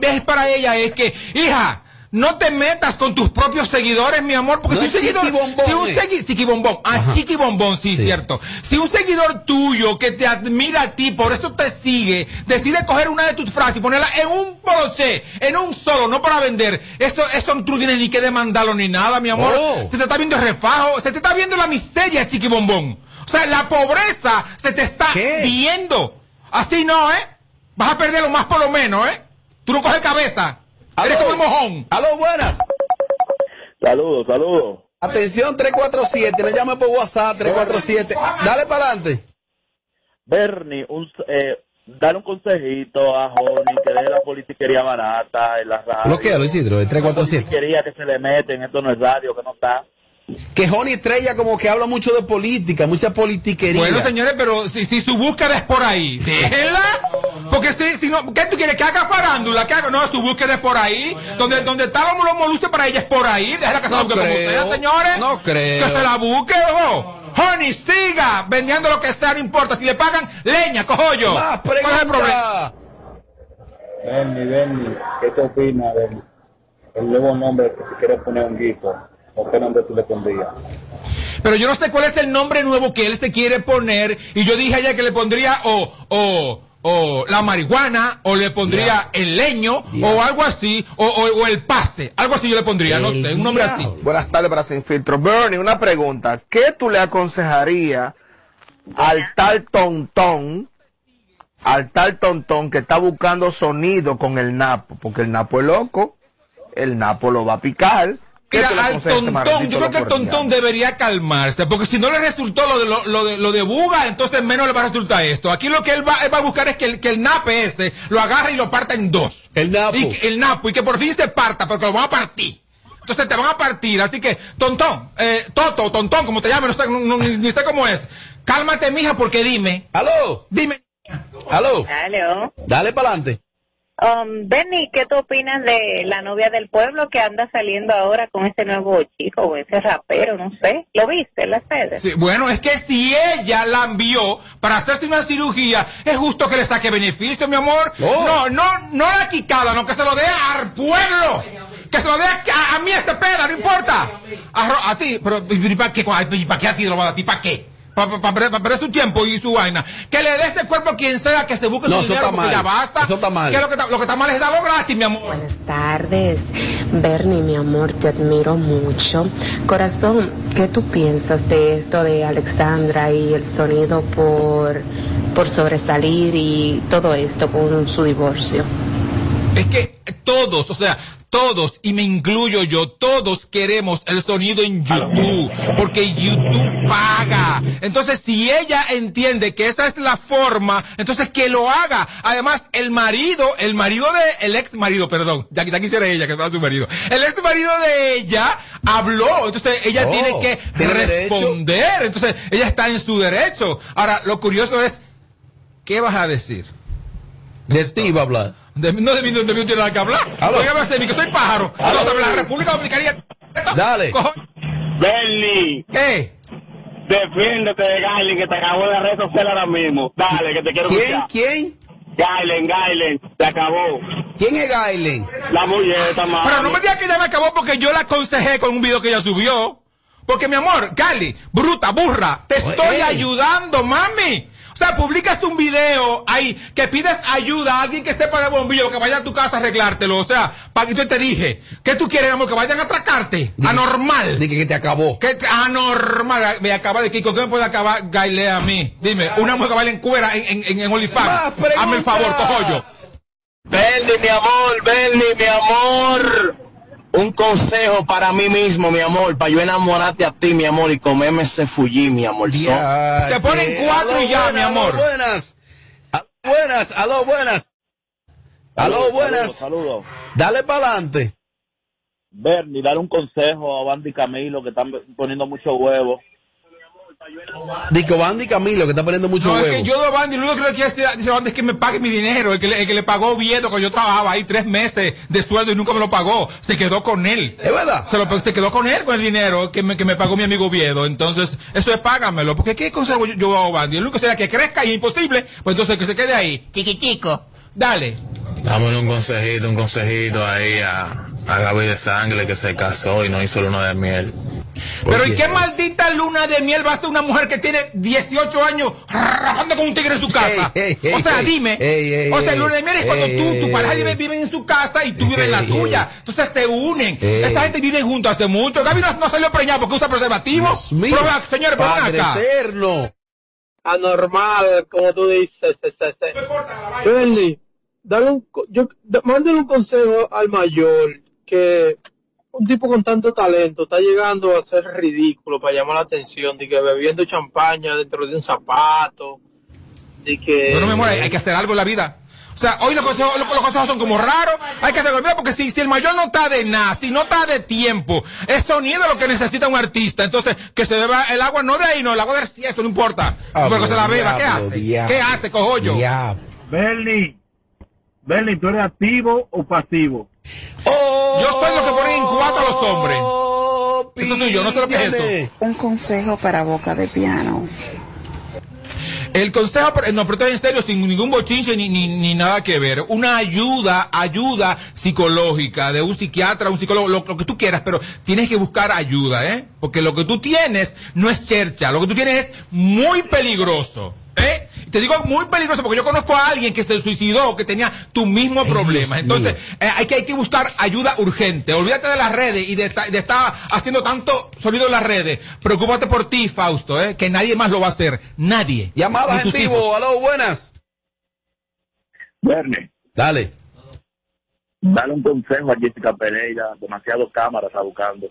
Es para ella es que, hija, no te metas con tus propios seguidores, mi amor, porque No si un seguidor, si un eh. segui- Chiqui Bombón, ah, Chiqui Bombón, sí, cierto. Si un seguidor tuyo que te admira a ti, por eso te sigue, decide coger una de tus frases y ponerla en un poloché, en un solo, no para vender, eso, eso tú no tienes ni que demandarlo ni nada, mi amor. Oh. Se te está viendo el refajo, se te está viendo la miseria, Chiqui Bombón. O sea, la pobreza se te está viendo. Así no, ¿eh? Vas a perder lo más por lo menos, ¿eh? Tú no coges cabeza. Eres como el mojón. Aló, buenas. Saludos, saludos. Atención 347, le llame por WhatsApp 347. Dale para adelante. Bernie, un, eh, dale un consejito a Joni que deje la politiquería barata en la radio. Bloquealo, Isidro, el 347. Politiquería que se le meten, esto no es radio, que no está. Que Joni Estrella como que habla mucho de política, mucha politiquería. Bueno, señores, pero si, si su búsqueda es por ahí, déjenla. Porque si, si no, ¿qué tú quieres? Que haga farándula, que haga, no, su búsqueda es por ahí. Donde, donde está los moluscos para ella es por ahí. Déjala que se la No busque como sea, señores. no creo. Que se la busque, ojo. Honey, siga vendiendo lo que sea, no importa. Si le pagan, leña, cojo yo. Más ¿Cuál es el problema? Bernie, Bernie, ¿qué te opinas del el nuevo nombre que si quieres poner un guito? ¿O qué nombre tú le pondrías? Pero yo no sé cuál es el nombre nuevo que él se quiere poner. Y yo dije ayer que le pondría o, o, o la marihuana, o le pondría el leño, o algo así, o, o- o el pase. Algo así yo le pondría, no sé, un nombre así. Buenas tardes para Sin Filtro. Bernie, una pregunta. ¿Qué tú le aconsejarías al tal tontón, al tal tontón que está buscando sonido con el Napo? Porque el Napo es loco, el Napo lo va a picar. ¿Qué Mira, al tontón, yo creo que el tontón debería calmarse, porque si no le resultó lo de, lo, lo de, lo de Buga, entonces menos le va a resultar esto. Aquí lo que él va, él va a buscar es que el, que el nape ese lo agarre y lo parta en dos. El napo. Y el napo, y que por fin se parta, porque lo van a partir. Entonces te van a partir, así que, tontón, eh, Toto, tontón, como te llames, no sé, no- no- ni, ni sé cómo es. Cálmate, mija, porque dime. ¡Aló! Dime. ¡Aló! Aló. Dale para adelante. Um, Benny, ¿qué tú opinas de la novia del pueblo que anda saliendo ahora con ese nuevo chico o ese rapero? No sé. ¿Lo viste en las redes? Sí, bueno, es que si ella la envió para hacerse una cirugía, es justo que le saque beneficio, mi amor. No, no, no la quicada, no, que se lo dé al pueblo. Que se lo dé a, a mí este peda, no importa. A, ti, pero ¿y para qué, ¿Y para qué a ti lo va a dar? ¿A ti para? Para perder su tiempo y su vaina. Que le dé este cuerpo a quien sea que se busque No, su dinero porque ya basta. Eso está mal. Lo que está, lo que está mal es darlo gratis, mi amor. tardes. Bernie, mi amor, te admiro mucho. Corazón, ¿qué tú piensas de esto de Alexandra y el sonido por, por sobresalir y todo esto con su divorcio? Es que todos, o sea, todos, y me incluyo yo, todos queremos el sonido en YouTube, porque YouTube paga. Entonces, si ella entiende que esa es la forma, entonces que lo haga. Además, el marido, el marido de, el ex marido, perdón, ya, ya quisiera ella que fuera su marido. El ex marido de ella habló, entonces ella Oh, tiene que responder. Entonces, ella está en su derecho. Ahora, lo curioso es, ¿qué vas a decir? De ti va a hablar. De, no de mí, de mí no tiene nada que hablar. Aló. Oiga, de mí que soy pájaro. Aló. La República Dominicana. Dale. Bernie. ¿Qué? Defiéndete de Gailen que te acabó en la red social ahora mismo. Dale, que te quiero ¿Quién? escuchar. ¿Quién? Gailen, Gailen, te acabó. ¿Quién es Gailen? La esta madre. Pero no me digas que ella me acabó porque yo la aconsejé con un video que ella subió. Porque mi amor, Cali, bruta, burra, te estoy Ey. ayudando, mami. O sea, publicas un video ahí que pides ayuda a alguien que sepa de bombillo, que vaya a tu casa a arreglártelo. O sea, para que yo te dije, ¿qué tú quieres, amor? Que vayan a atracarte. Anormal. Dije que te acabó. ¿Qué anormal? Me acaba de Kiko. ¿Qué me puede acabar Gaile a mí? Dime, una mujer que baila en cuera en, en, en, en OnlyFans. Hazme el favor, cojollo. Bernie, mi amor, Bernie, mi amor. Un consejo para mí mismo, mi amor, para yo enamorarte a ti, mi amor, y comerme ese fuji, mi amor. Ya, Te ponen cuatro aló, y ya, buenas, mi amor. aló, buenas. Aló, buenas, aló, buenas. Aló, buenas. Saludos. Dale para adelante. Bernie, dale un consejo a Bandy Camilo que están poniendo mucho huevo. Dico Bandy Camilo, que está poniendo mucho No, huevo. es que yo de Bandy, lo único que quiero decir dice Bandy es que me pague mi dinero. El que, le, el que le pagó Viedo, que yo trabajaba ahí tres meses de sueldo y nunca me lo pagó, se quedó con él. ¿Es verdad? Se, lo, se quedó con él con el dinero que me, que me pagó mi amigo Viedo. Entonces, eso es págamelo. Porque ¿qué consejo yo, yo hago a Bandy? El único que sería que crezca y es imposible, pues entonces que se quede ahí. Chiquitico. Dale. Dámosle un consejito, un consejito ahí a, a Gaby de Sangre que se casó y no hizo luna de miel. Pero ¿y qué maldita luna de miel va a ser una mujer que tiene 18 años rapando con un tigre en su casa? Ey, ey, o sea, ey, dime. ey, ey, o sea, luna de miel es cuando ey, tú, tu pareja vive, vive en su casa y tú vives en la tuya. Entonces se unen. Ey. Esa gente vive juntos hace mucho. Gaby no, no salió preñada porque usa preservativo. mío. Prueba, señores, ven Padre acá. eterno. anormal, como tú dices. se- se- se. Bernie, dale un, yo, da- mándale un consejo al mayor que un tipo con tanto talento está llegando a ser ridículo para llamar la atención, de que bebiendo champaña dentro de un zapato, de que... No, no, mi amor, hay, que hacer algo en la vida. O sea, hoy los consejos, los, los consejos son como raros. Hay que hacer algo porque si, si el mayor no está de nada, si no está de tiempo, es sonido lo que necesita un artista. Entonces, que se beba el agua no de ahí, no, el agua del cielo, no importa. Diablo, pero que se la beba, ¿qué hace? diablo. ¿Qué hace, cojollo? Bernie, Bernie, ¿tú eres activo o pasivo? Yo a los hombres. Eso soy yo, no sé lo que es eso. Un consejo para boca de piano. El consejo, pero- no, pero esto es en serio, sin ningún bochinche ni, ni, ni nada que ver. Una ayuda, ayuda psicológica de un psiquiatra, un psicólogo, lo, lo que tú quieras, pero tienes que buscar ayuda, ¿eh? Porque lo que tú tienes no es chercha, lo que tú tienes es muy peligroso, ¿eh? Y Te digo muy peligroso porque yo conozco a alguien que se suicidó, que tenía tu mismo problema. Entonces, eh, hay, que, hay que buscar ayuda urgente. Olvídate de las redes y de, de estar haciendo tanto sonido en las redes. Preocúpate por ti, Fausto, ¿eh? Que nadie más lo va a hacer. Nadie. Llamadas en vivo, aló, buenas. Bernie, Dale. dale un consejo a Jessica Pereira. Demasiado cámaras está buscando.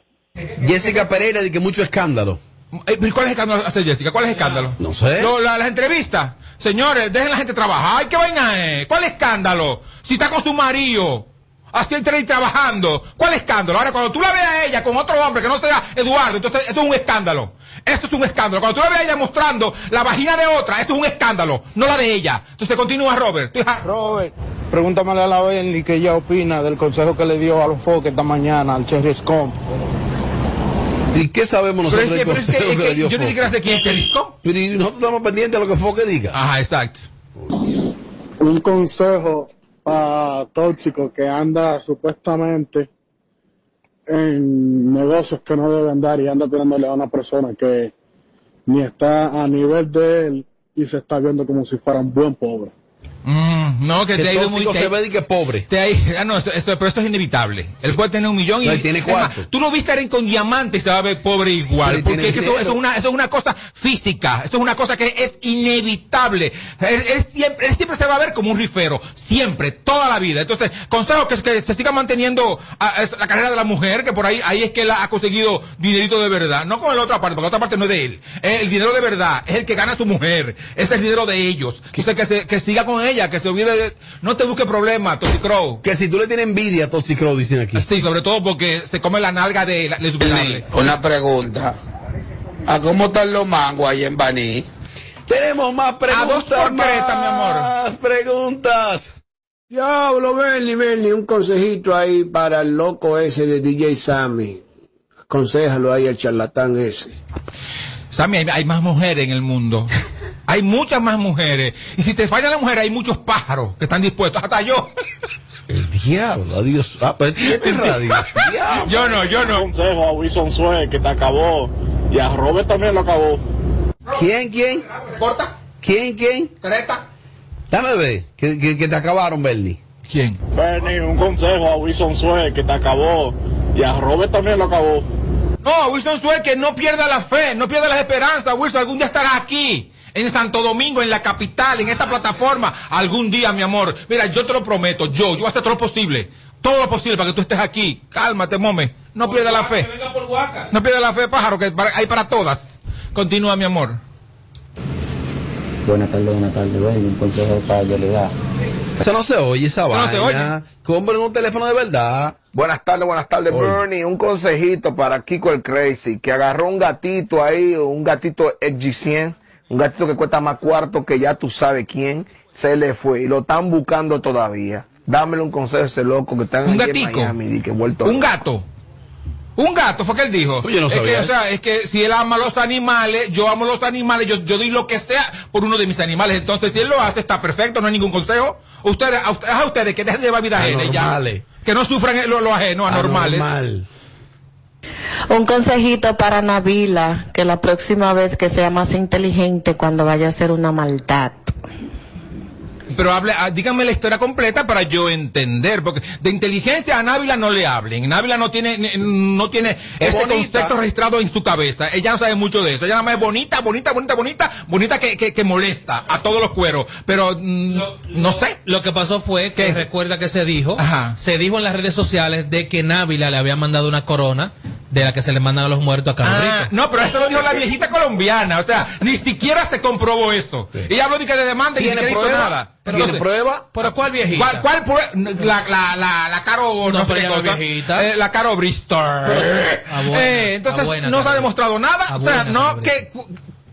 Jessica Pereira de que mucho escándalo. Eh, ¿Cuál es el escándalo hace Jessica? ¿Cuál es el escándalo? No sé. Lo- la- las entrevistas. Señores, dejen la gente trabajar. ¿Qué vaina es? ¿Cuál escándalo? Si está con su marido. Así y trabajando. ¿Cuál escándalo? Ahora, cuando tú la veas a ella con otro hombre que no sea Eduardo, entonces esto es un escándalo. Esto es un escándalo. Cuando tú la veas a ella mostrando la vagina de otra, esto es un escándalo, no la de ella. Entonces continúa, Robert. Robert, pregúntame a la Benny que ella opina del consejo que le dio a los foques esta mañana al Cherry Scom. ¿Y qué sabemos Pero nosotros es que, pero es que, es que yo ni siquiera sé quién es Cherisco. Pero y nosotros estamos pendientes de lo que Foque diga. Ajá, exacto. Un consejo para tóxico que anda supuestamente en negocios que no debe andar y anda tirándole a una persona que ni está a nivel de él y se está viendo como si fuera un buen pobre. Mm, no, que, Que te ha ido muy te- se ve de que pobre. te ha ah, no, esto, esto- pero esto es inevitable. Él puede tener un millón y No, él tiene más, cuarto. tú no viste a alguien con diamantes y se va a ver pobre igual. porque tiene es que eso, eso es una, eso es una cosa física. Eso es una cosa que es inevitable. Él, él siempre, él siempre se va a ver como un rifero. Siempre, toda la vida. Entonces, consejo que, que se siga manteniendo ah, es la carrera de la mujer, que por ahí, ahí es que él ha conseguido dinerito de verdad. No con la otra parte, porque la otra parte no es de él. El dinero de verdad es el que gana su mujer. Es el dinero de ellos. Entonces, que, se, que siga con ella, que se olvide de... No te busque problemas, Toxicrow. Que si tú le tienes envidia a Toxicrow, dicen aquí. Sí, sobre todo porque se come la nalga de la, de. Una pregunta. ¿A cómo están los mangos ahí en Baní? Tenemos más preguntas. dos por creta, mi amor. Más preguntas. Diablo, Bernie, Bernie, un consejito ahí para el loco ese de DJ Sammy. Aconsejalo ahí al charlatán ese. Sammy, hay, hay más mujeres en el mundo. Hay muchas más mujeres. Y si te falla la mujer, hay muchos pájaros que están dispuestos. Hasta yo. El diablo, adiós. Ah, pero es radio. Diablo. Yo no, yo no. Un consejo a Wilson Sue que te acabó y a Robert también lo acabó. ¿Quién, quién? Corta. ¿Quién, quién? Creta. Dame ver, que, que, que te acabaron, Bernie. ¿Quién? Bernie, un consejo a Wilson Sue que te acabó y a Robert también lo acabó. No, Wilson Suárez, que no pierda la fe, no pierda las esperanzas. Wilson, algún día estarás aquí. En Santo Domingo, en la capital, en esta plataforma, algún día, mi amor. Mira, yo te lo prometo, yo, yo voy a hacer todo lo posible, todo lo posible para que tú estés aquí. Cálmate, mome, no pierda la fe. No pierda la fe, pájaro, que para- hay para todas. Continúa, mi amor. Buenas tardes, buenas tardes. Bueno, un consejo para Yolida. Eso no se oye, esa no vaina. se oye. Compren un teléfono de verdad. Buenas tardes, buenas tardes, Oye. Bernie. Un consejito para Kiko el Crazy, que agarró un gatito ahí, un gatito XG100, un gatito que cuesta más cuarto que ya tú sabes quién, se le fue y lo están buscando todavía. Dámele un consejo a ese loco que está en. Miami, que vuelto Un gato. Un gato, fue que él dijo. Pues yo no es sabía que, o sea, es que si él ama los animales, yo amo los animales, yo, yo doy lo que sea por uno de mis animales. Entonces, si él lo hace, está perfecto, no hay ningún consejo. Ustedes, a, ustedes, a ustedes que dejen de llevar vida ajena ya. Que no sufran lo, lo ajeno, anormales. Anormal. Un consejito para Navila, que la próxima vez que sea más inteligente cuando vaya a hacer una maldad. Pero hable, ah, díganme la historia completa para yo entender, porque de inteligencia a Návila no le hablen. Návila no tiene, no tiene Es ese bonita. concepto registrado en su cabeza. Ella no sabe mucho de eso. Ella nada más es bonita, bonita, bonita, bonita, bonita que, que, que molesta a todos los cueros. Pero, mm, no sé. Lo que pasó fue que recuerda que se dijo, Ajá. se dijo en las redes sociales de que Návila le había mandado una corona de la que se le mandan a los muertos a Carlos Ah, Rico. no, pero eso lo dijo la viejita colombiana. O sea, ni siquiera se comprobó eso. Ella habló de que de demanda y ni ¿Tiene siquiera hizo nada. ¿Tiene Entonces, prueba? ¿Pero cuál viejita? ¿Cuál, cuál la, la, la, la Caro, No, no, sé cosa. viejita. Eh, la Caro Bristol. Ah, buena, Eh, entonces, buena, no se ha demostrado nada. O sea, no, que,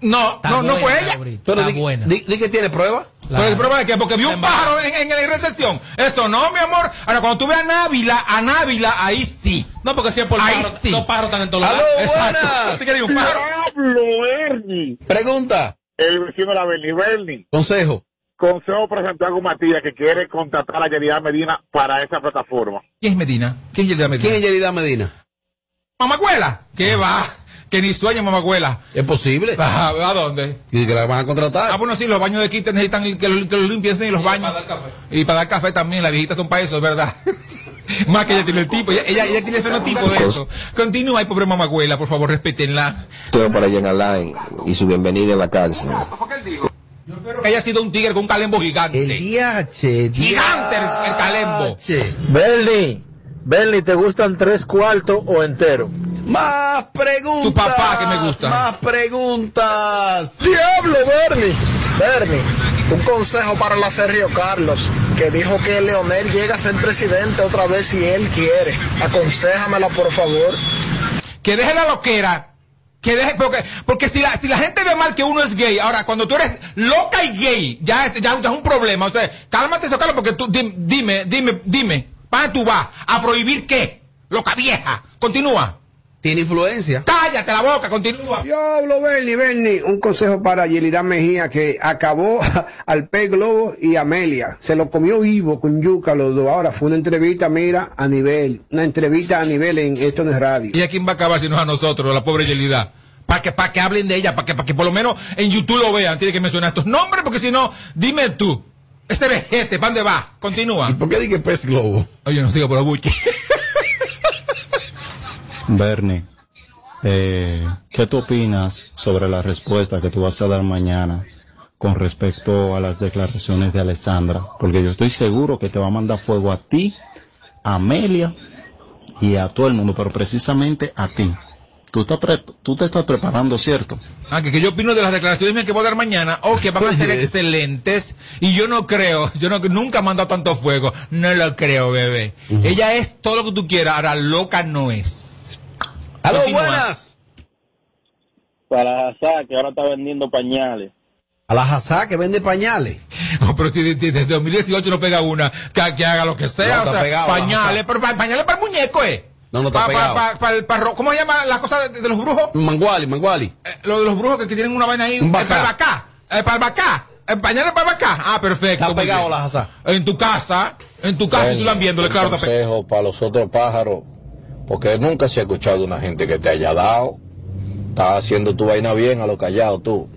no, no, no fue ella. Pero está di, buena. di- di que tiene prueba. Pues el problema es que porque vi un pájaro en, en la recepción. Eso no, mi amor. Ahora, cuando tú ves a Návila, a Návila, ahí sí. No, porque si es por Ahí pájaro, sí. los pájaros están en todos ¡Aló, lados. Exacto. buenas! ¿Tú quieres un pájaro? Pablo Bernie, Pregunta. el vecino de la Bernie. Bernie, Consejo. consejo para Santiago Matías que quiere contratar a Yelida Medina para esa plataforma. ¿Quién es Medina? ¿Quién es Yelida Medina? ¿Quién es Yerida Medina? ¿Mamacuela? ¿Qué va? Que ni sueña Mamacuela. Es posible. ¿A, ¿A dónde? Y que la van a contratar. Ah, bueno, sí, los baños de Quito necesitan que lo, que lo limpien sí, los baños. para dar café. Y para dar café también, la viejita son para eso, es verdad. Más que ella tiene el tipo, ella, ella, ella tiene el fenotipo de eso. Continúa, ay, pobre mamacuela, por favor, respétenla. Para Jen Alain y su bienvenida en la cárcel. Que haya sido un tigre con un calembo gigante. El DH. Gigante el, el calembo. Bernie, Bernie, ¿te gustan tres cuartos o entero? Más preguntas. Tu papá que me gusta. Más preguntas. ¡Diablo, Bernie! Bernie, Un consejo para la Sergio Carlos, que dijo que Leonel llega a ser presidente otra vez si él quiere. Aconséjamela, por favor. Que deje la loquera. Que deje, porque, porque si la, si la gente ve mal que uno es gay, ahora cuando tú eres loca y gay, ya es, ya, es un problema. O sea, cálmate, eso, Carlos, porque tú, dim- dime, dime, dime, ¿para tú vas? ¿A prohibir qué? Loca vieja. Continúa. Tiene influencia. Cállate la boca, continúa. Diablo, Bernie, Bernie. Un consejo para Yelida Mejía que acabó al pez globo y Amelia. Se lo comió vivo con yuca los dos. Ahora fue una entrevista, mira, a nivel. Una entrevista a nivel en esto no es radio. ¿Y a quién va a acabar si no es a nosotros, la pobre Yelida? Para que, para que hablen de ella, para que, para que por lo menos en YouTube lo vean. Tiene que mencionar estos nombres, porque si no, dime tú. Este vejete, ¿para dónde va? Continúa. ¿Y por qué dije pez globo? Oye, no siga por la buche. Bernie, eh, ¿qué tú opinas sobre la respuesta que tú vas a dar mañana con respecto a las declaraciones de Alessandra? Porque yo estoy seguro que te va a mandar fuego a ti, a Amelia y a todo el mundo, pero precisamente a ti. Tú, estás pre- tú te estás preparando, ¿cierto? Ah, que, que yo opino de las declaraciones que voy a dar mañana, o que van a ser excelentes, y yo no creo, yo no, nunca he mandado tanto fuego, no lo creo, bebé. Ella es todo lo que tú quieras, ahora loca no es. ¡Aló, buenas! Para Hazá, que ahora está vendiendo pañales. A la Hazá que vende pañales. No, pero si de- de- desde 2018 no pega una, que, que haga lo que sea, No, o está sea, pegado, pañales, pero pa- pañales para el muñeco, ¿eh? No, no está Pa- pa- pegado. pa- pa el parro- ¿Cómo se llama la cosa de, de los brujos? Manguali, Manguali. Eh, lo de los brujos que, que tienen una vaina ahí. Un bacá. Para el bacá. eh, para el bacá. Para el bacá. Ah, perfecto. Está pegado la Hazá. En tu casa, en tu casa, y tú la viéndole, claro, está pegado. consejo para los otros pájaros, porque nunca se ha escuchado de una gente que te haya dado. Estás haciendo tu vaina bien a lo callado tú.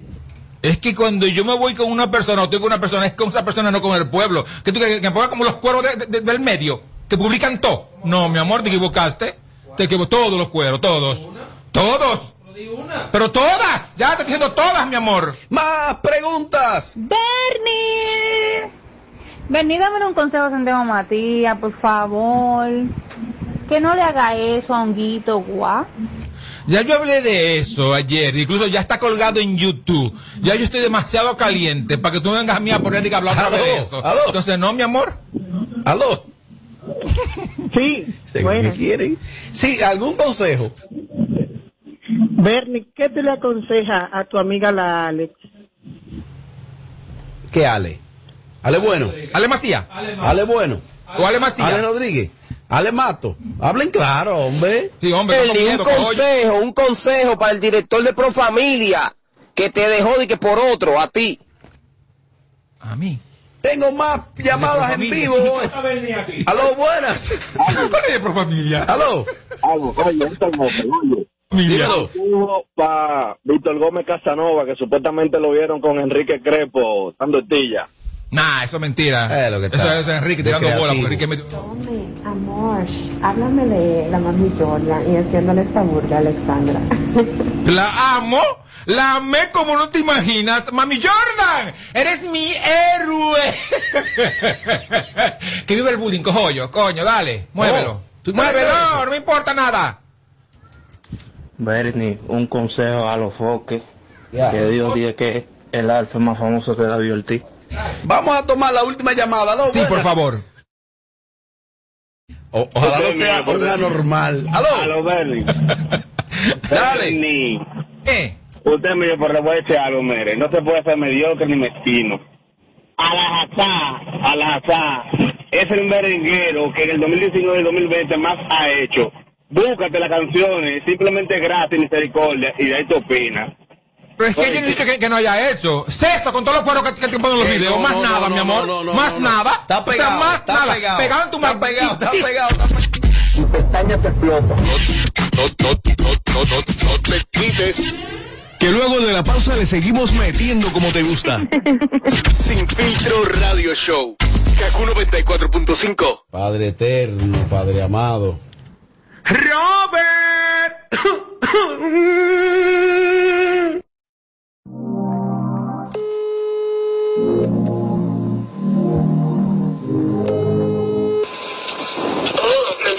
Es que cuando yo me voy con una persona o estoy con una persona, es con esa persona, no con el pueblo. Que tú que, que pongas como los cueros de- de- del medio, que publican todo. No, mi amor, te equivocaste. Te equivocaste. Todos los cueros, todos. Todos. Pero todas. Ya te estoy diciendo todas, mi amor. Más preguntas. Bernie. Bernie, dame un consejo a Santiago Matías, por favor. Que no le haga eso a Honguito, guau. Ya yo hablé de eso ayer, incluso ya está colgado en YouTube. Ya yo estoy demasiado caliente para que tú me vengas a mí a poner y hablar otra vez de eso. Entonces, no, mi amor. ¿Aló? Sí, ¿Qué quieren? Sí, ¿algún consejo? Bernie, ¿qué te le aconseja a tu amiga la Alex? ¿Qué Ale? Ale Bueno. Ale Macía. Ale Bueno. O Ale Macía. Ale Rodríguez. Ale Mato. Hablen claro, hombre. Sí, un consejo, un consejo para el director de Profamilia que te dejó de que por otro, a ti. A mí. Tengo más llamadas en vivo. Aló, buenas. Aló. Algo, oye, Víctor Gómez, oye. Para Víctor Gómez Casanova, que supuestamente lo vieron con Enrique Crepo, dando estilla. Nah, eso es mentira. Eh, lo que eso es Enrique de tirando bola, Enrique me- Amor, háblame de la mami Jordan y haciéndole esta burla a Alexandra. La amo, la amé como no te imaginas. Mami Jordan, eres mi héroe. que vive el bullying, cojollo, coño, dale, muévelo. ¿tú te muévelo, no me importa nada. Bernie, un consejo a los foques. Que Dios diga que el alfa es más famoso que David Ortiz. Vamos a tomar la última llamada. Aló, Sí, por favor. O- ojalá no sea un anormal. Aló. Aló, Bernie. Bernie. ¿Qué? Usted me dijo, pero le voy a decir algo, mire. No se puede ser mediocre ni mezquino. Alajazá, Alajazá, es el merenguero que en el 2019 y 2020 más ha hecho. Búscate las canciones, simplemente gratis, misericordia, y de ahí te opinas. Pero es que yo no he dicho que, que no haya eso. Cesto con todos los cueros que, que te ponen en los videos. no, más no, nada, no, mi amor. no, no, más no, no. nada. Está O sea, pegado, más está nada. pegado. Pegado en tu Está ma- pegado, está pegado, está pegado. pestaña te explota. No, no, no, no, no, no te quites. Que luego de la pausa le seguimos metiendo como te gusta. Sin filtro radio show. Kaku 94.5. Padre eterno, Padre amado. Robert.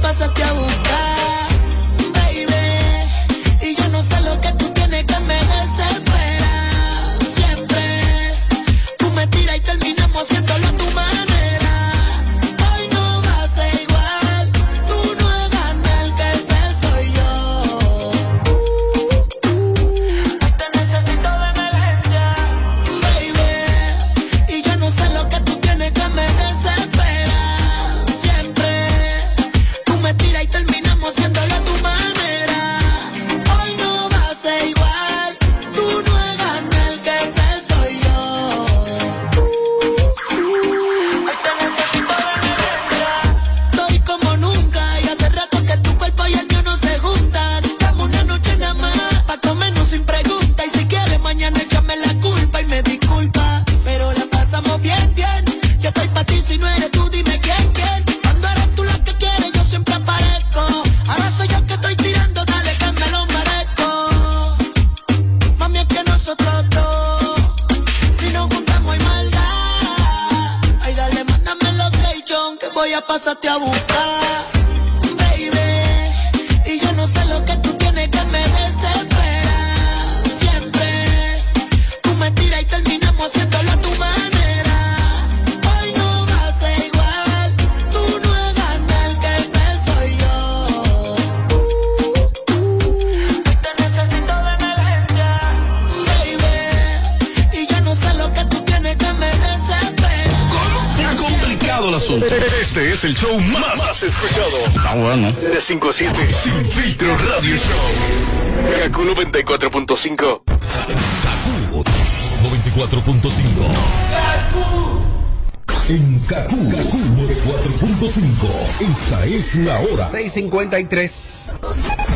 pasarte a buscar, bueno. De 5 a 7. Sin filtro radio show. Kaku 94.5. 94.5. En Kaku, Kaku 94.5. Esta es la hora. 653.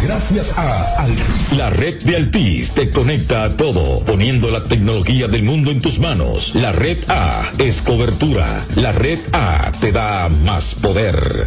Gracias a Altis. La red de Altis te conecta a todo, poniendo la tecnología del mundo en tus manos. La red A es cobertura. La red A te da más poder.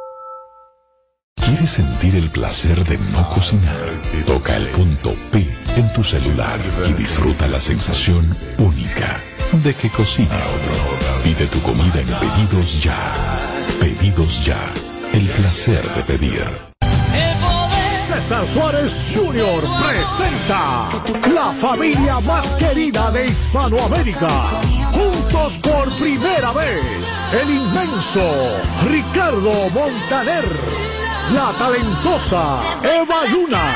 ¿Quieres sentir el placer de no cocinar? Toca el punto P en tu celular y disfruta la sensación única de que cocina otro. Pide tu comida en Pedidos Ya. Pedidos Ya. El placer de pedir. César Suárez Jr. presenta la familia más querida de Hispanoamérica. Juntos por primera vez, el inmenso Ricardo Montaner, la talentosa Eva Luna,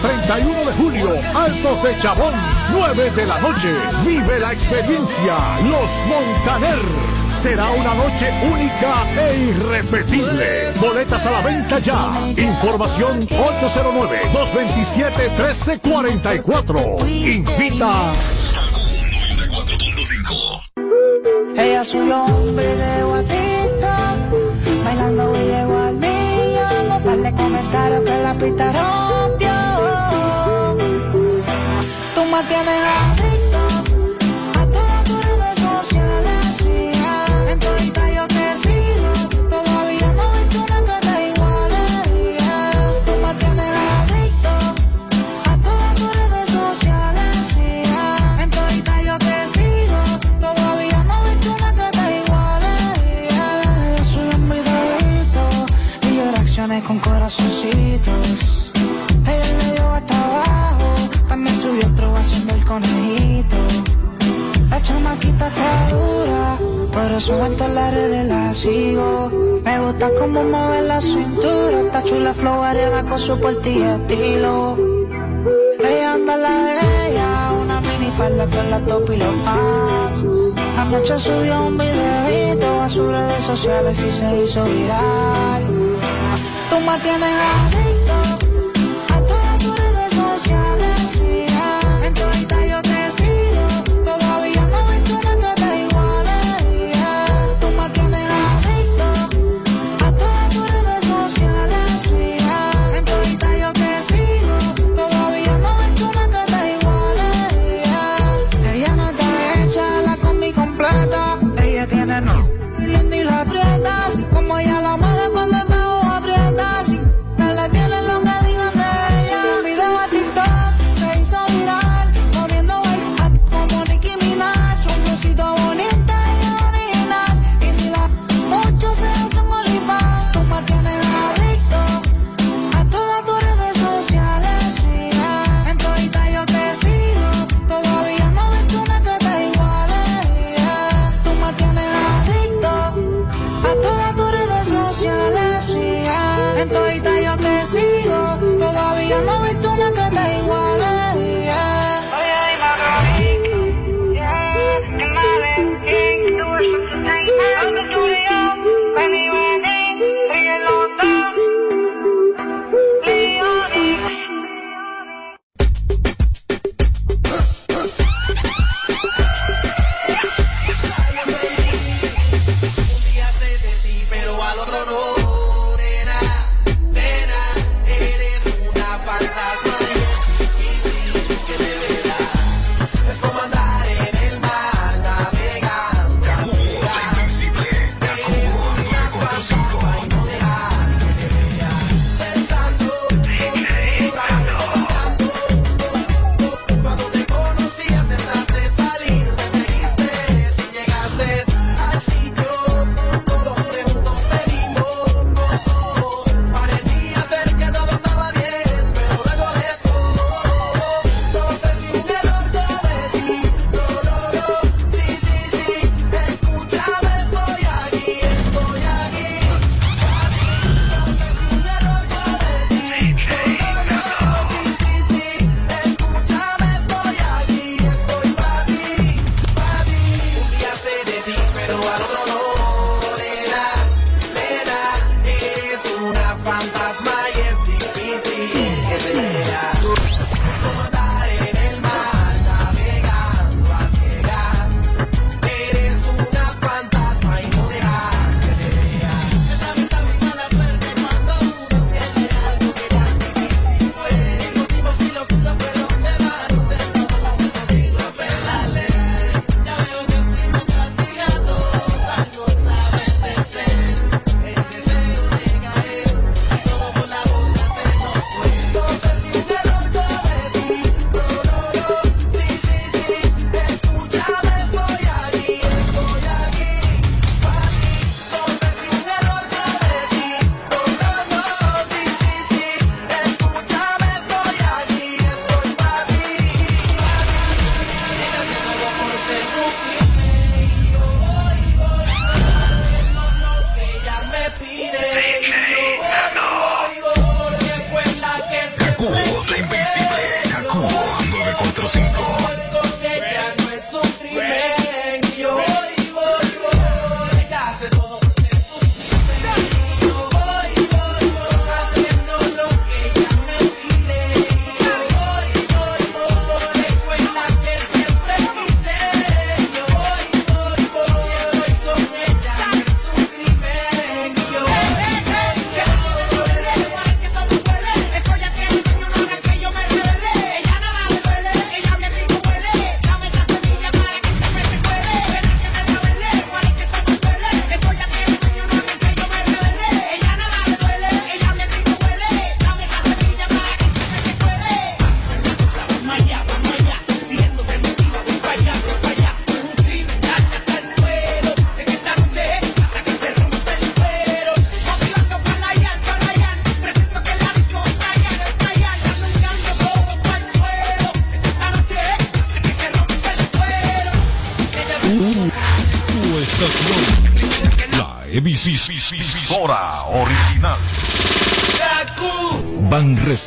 31 de julio, Altos de Chabón, 9 de la noche. Vive la experiencia, Los Montaner. Será una noche única e irrepetible. Boletas a la venta ya. Información 809-227-1344. Invita. Ella subió un video a la tienen a, a todas tus redes sociales mía. En tu yo te sigo, todavía no he visto una que te iguale. Tú me tienes a, a todas tus redes sociales mía. En tu yo te sigo, todavía no he visto una que te iguale. Yeah. Yo soy un y yo con corazoncito. chamaquita está dura. Por eso aguanto las redes, la sigo. Me gusta cómo mueve la cintura. Está chula flow arena con su portilla estilo. Ella anda la de ella, una minifalda con la top y los pants. Anoche subió un videito a sus redes sociales y se hizo viral. Tú me tienes adicto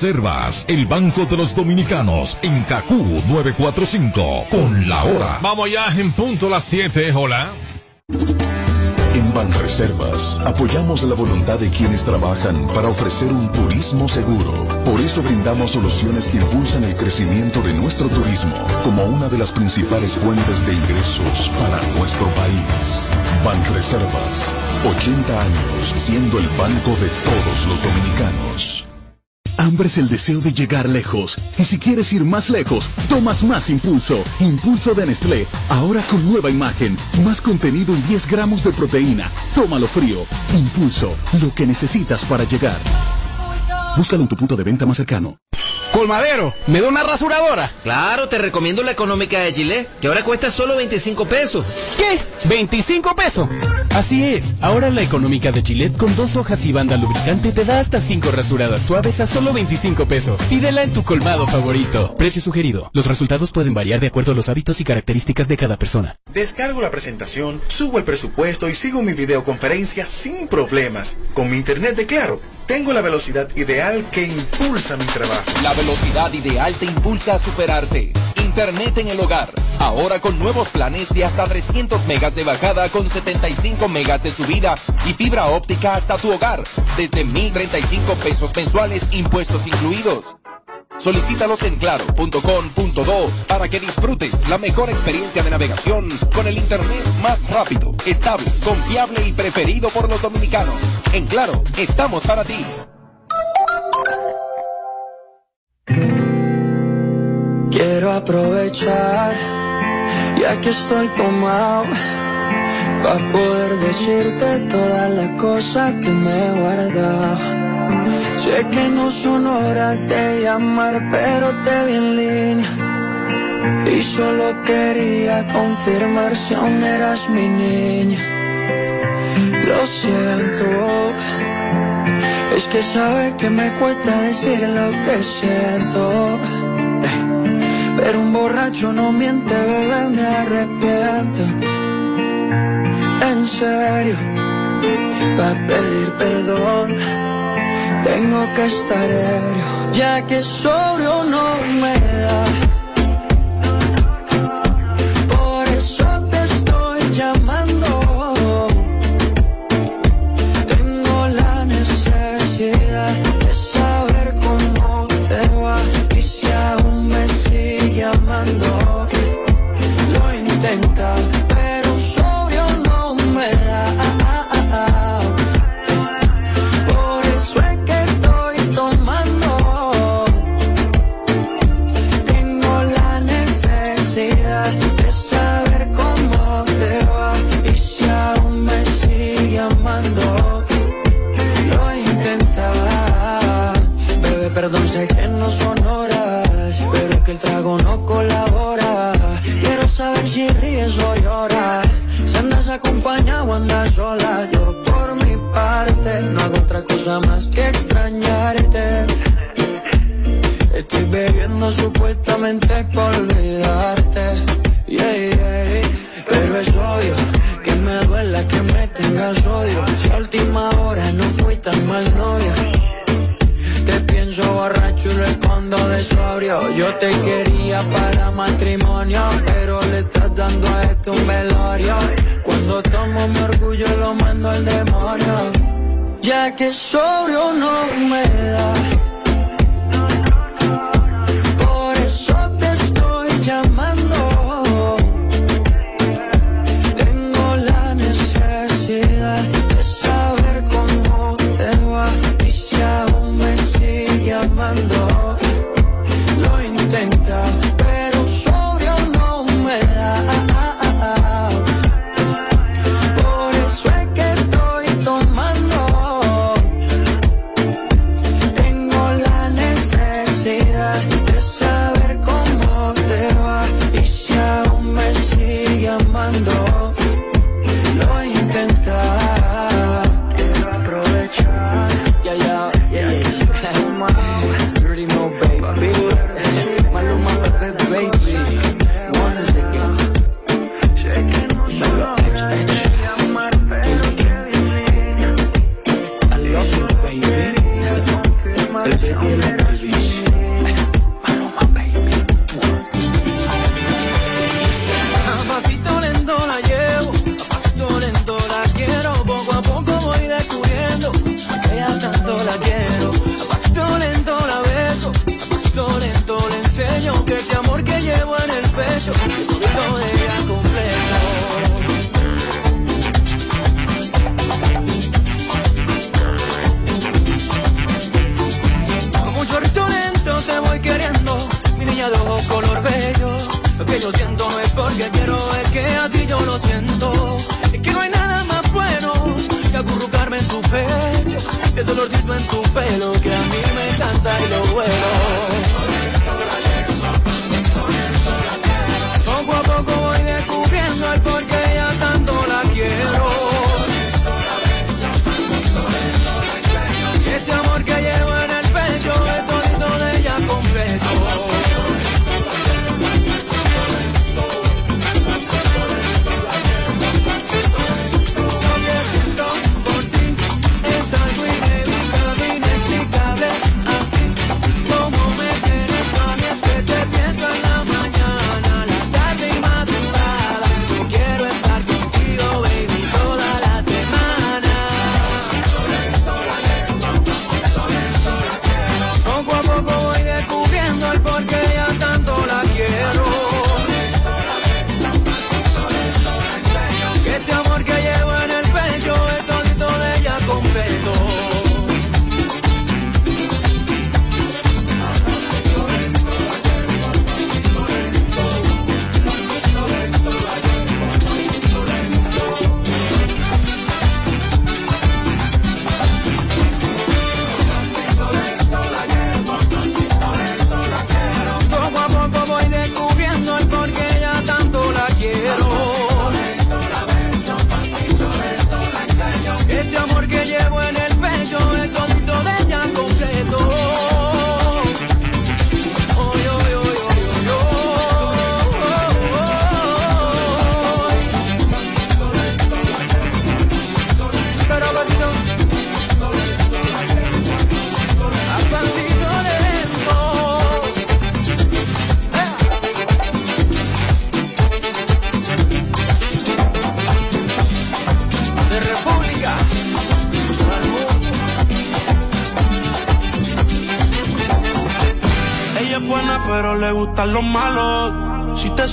Reservas, el Banco de los Dominicanos, en Cacú 945, con la hora. Vamos ya en punto las 7, hola. En Banreservas apoyamos la voluntad de quienes trabajan para ofrecer un turismo seguro. Por eso brindamos soluciones que impulsan el crecimiento de nuestro turismo como una de las principales fuentes de ingresos para nuestro país. Banreservas, 80 años siendo el banco de todos los dominicanos. Hambre es el deseo de llegar lejos. Y si quieres ir más lejos, tomas más impulso. Impulso de Nestlé. Ahora con nueva imagen. Más contenido y 10 gramos de proteína. Tómalo frío. Impulso. Lo que necesitas para llegar. Búscalo en tu punto de venta más cercano. Colmadero, ¿me da una rasuradora? Claro, te recomiendo la económica de Gillette, que ahora cuesta solo 25 pesos. ¿Qué? ¿25 pesos? Así es, ahora la económica de Gillette con dos hojas y banda lubricante te da hasta 5 rasuradas suaves a solo 25 pesos. Pídela en tu colmado favorito. Precio sugerido. Los resultados pueden variar de acuerdo a los hábitos y características de cada persona. Descargo la presentación, subo el presupuesto y sigo mi videoconferencia sin problemas. Con mi internet de Claro, tengo la velocidad ideal que impulsa mi trabajo. La velocidad ideal te impulsa a superarte. Internet en el hogar. Ahora con nuevos planes de hasta 300 megas de bajada con 75 megas de subida y fibra óptica hasta tu hogar. Desde 1035 pesos mensuales, impuestos incluidos. Solicítalos en claro.com.do para que disfrutes la mejor experiencia de navegación con el internet más rápido, estable, confiable y preferido por los dominicanos. En Claro, estamos para ti. Quiero aprovechar, ya que estoy tomado, para poder decirte todas las cosas que me he guardado. Sé que no son horas de llamar, pero te vi en línea. Y solo quería confirmar si aún eras mi niña. Lo siento, es que sabe que me cuesta decir lo que siento. Pero un borracho no miente, bebé, me arrepiento. En serio, para pedir perdón, tengo que estar ebrio, ya que sobrio no me da.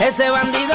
Ese bandido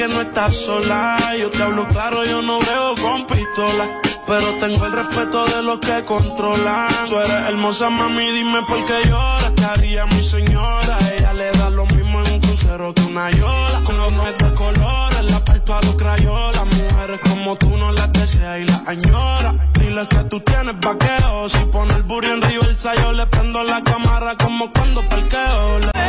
que no estás sola. Yo te hablo claro, yo no veo con pistola. Pero tengo el respeto de los que controlan. Tú eres hermosa, mami, dime por qué lloras. Te haría mi señora. Ella le da lo mismo en un crucero que una yola. Con los de colores, la parto a los crayolas. Mujeres como tú no las deseas y las añoras. Dile que tú tienes vaqueo. Si pone el burro en el yo le prendo la cámara como cuando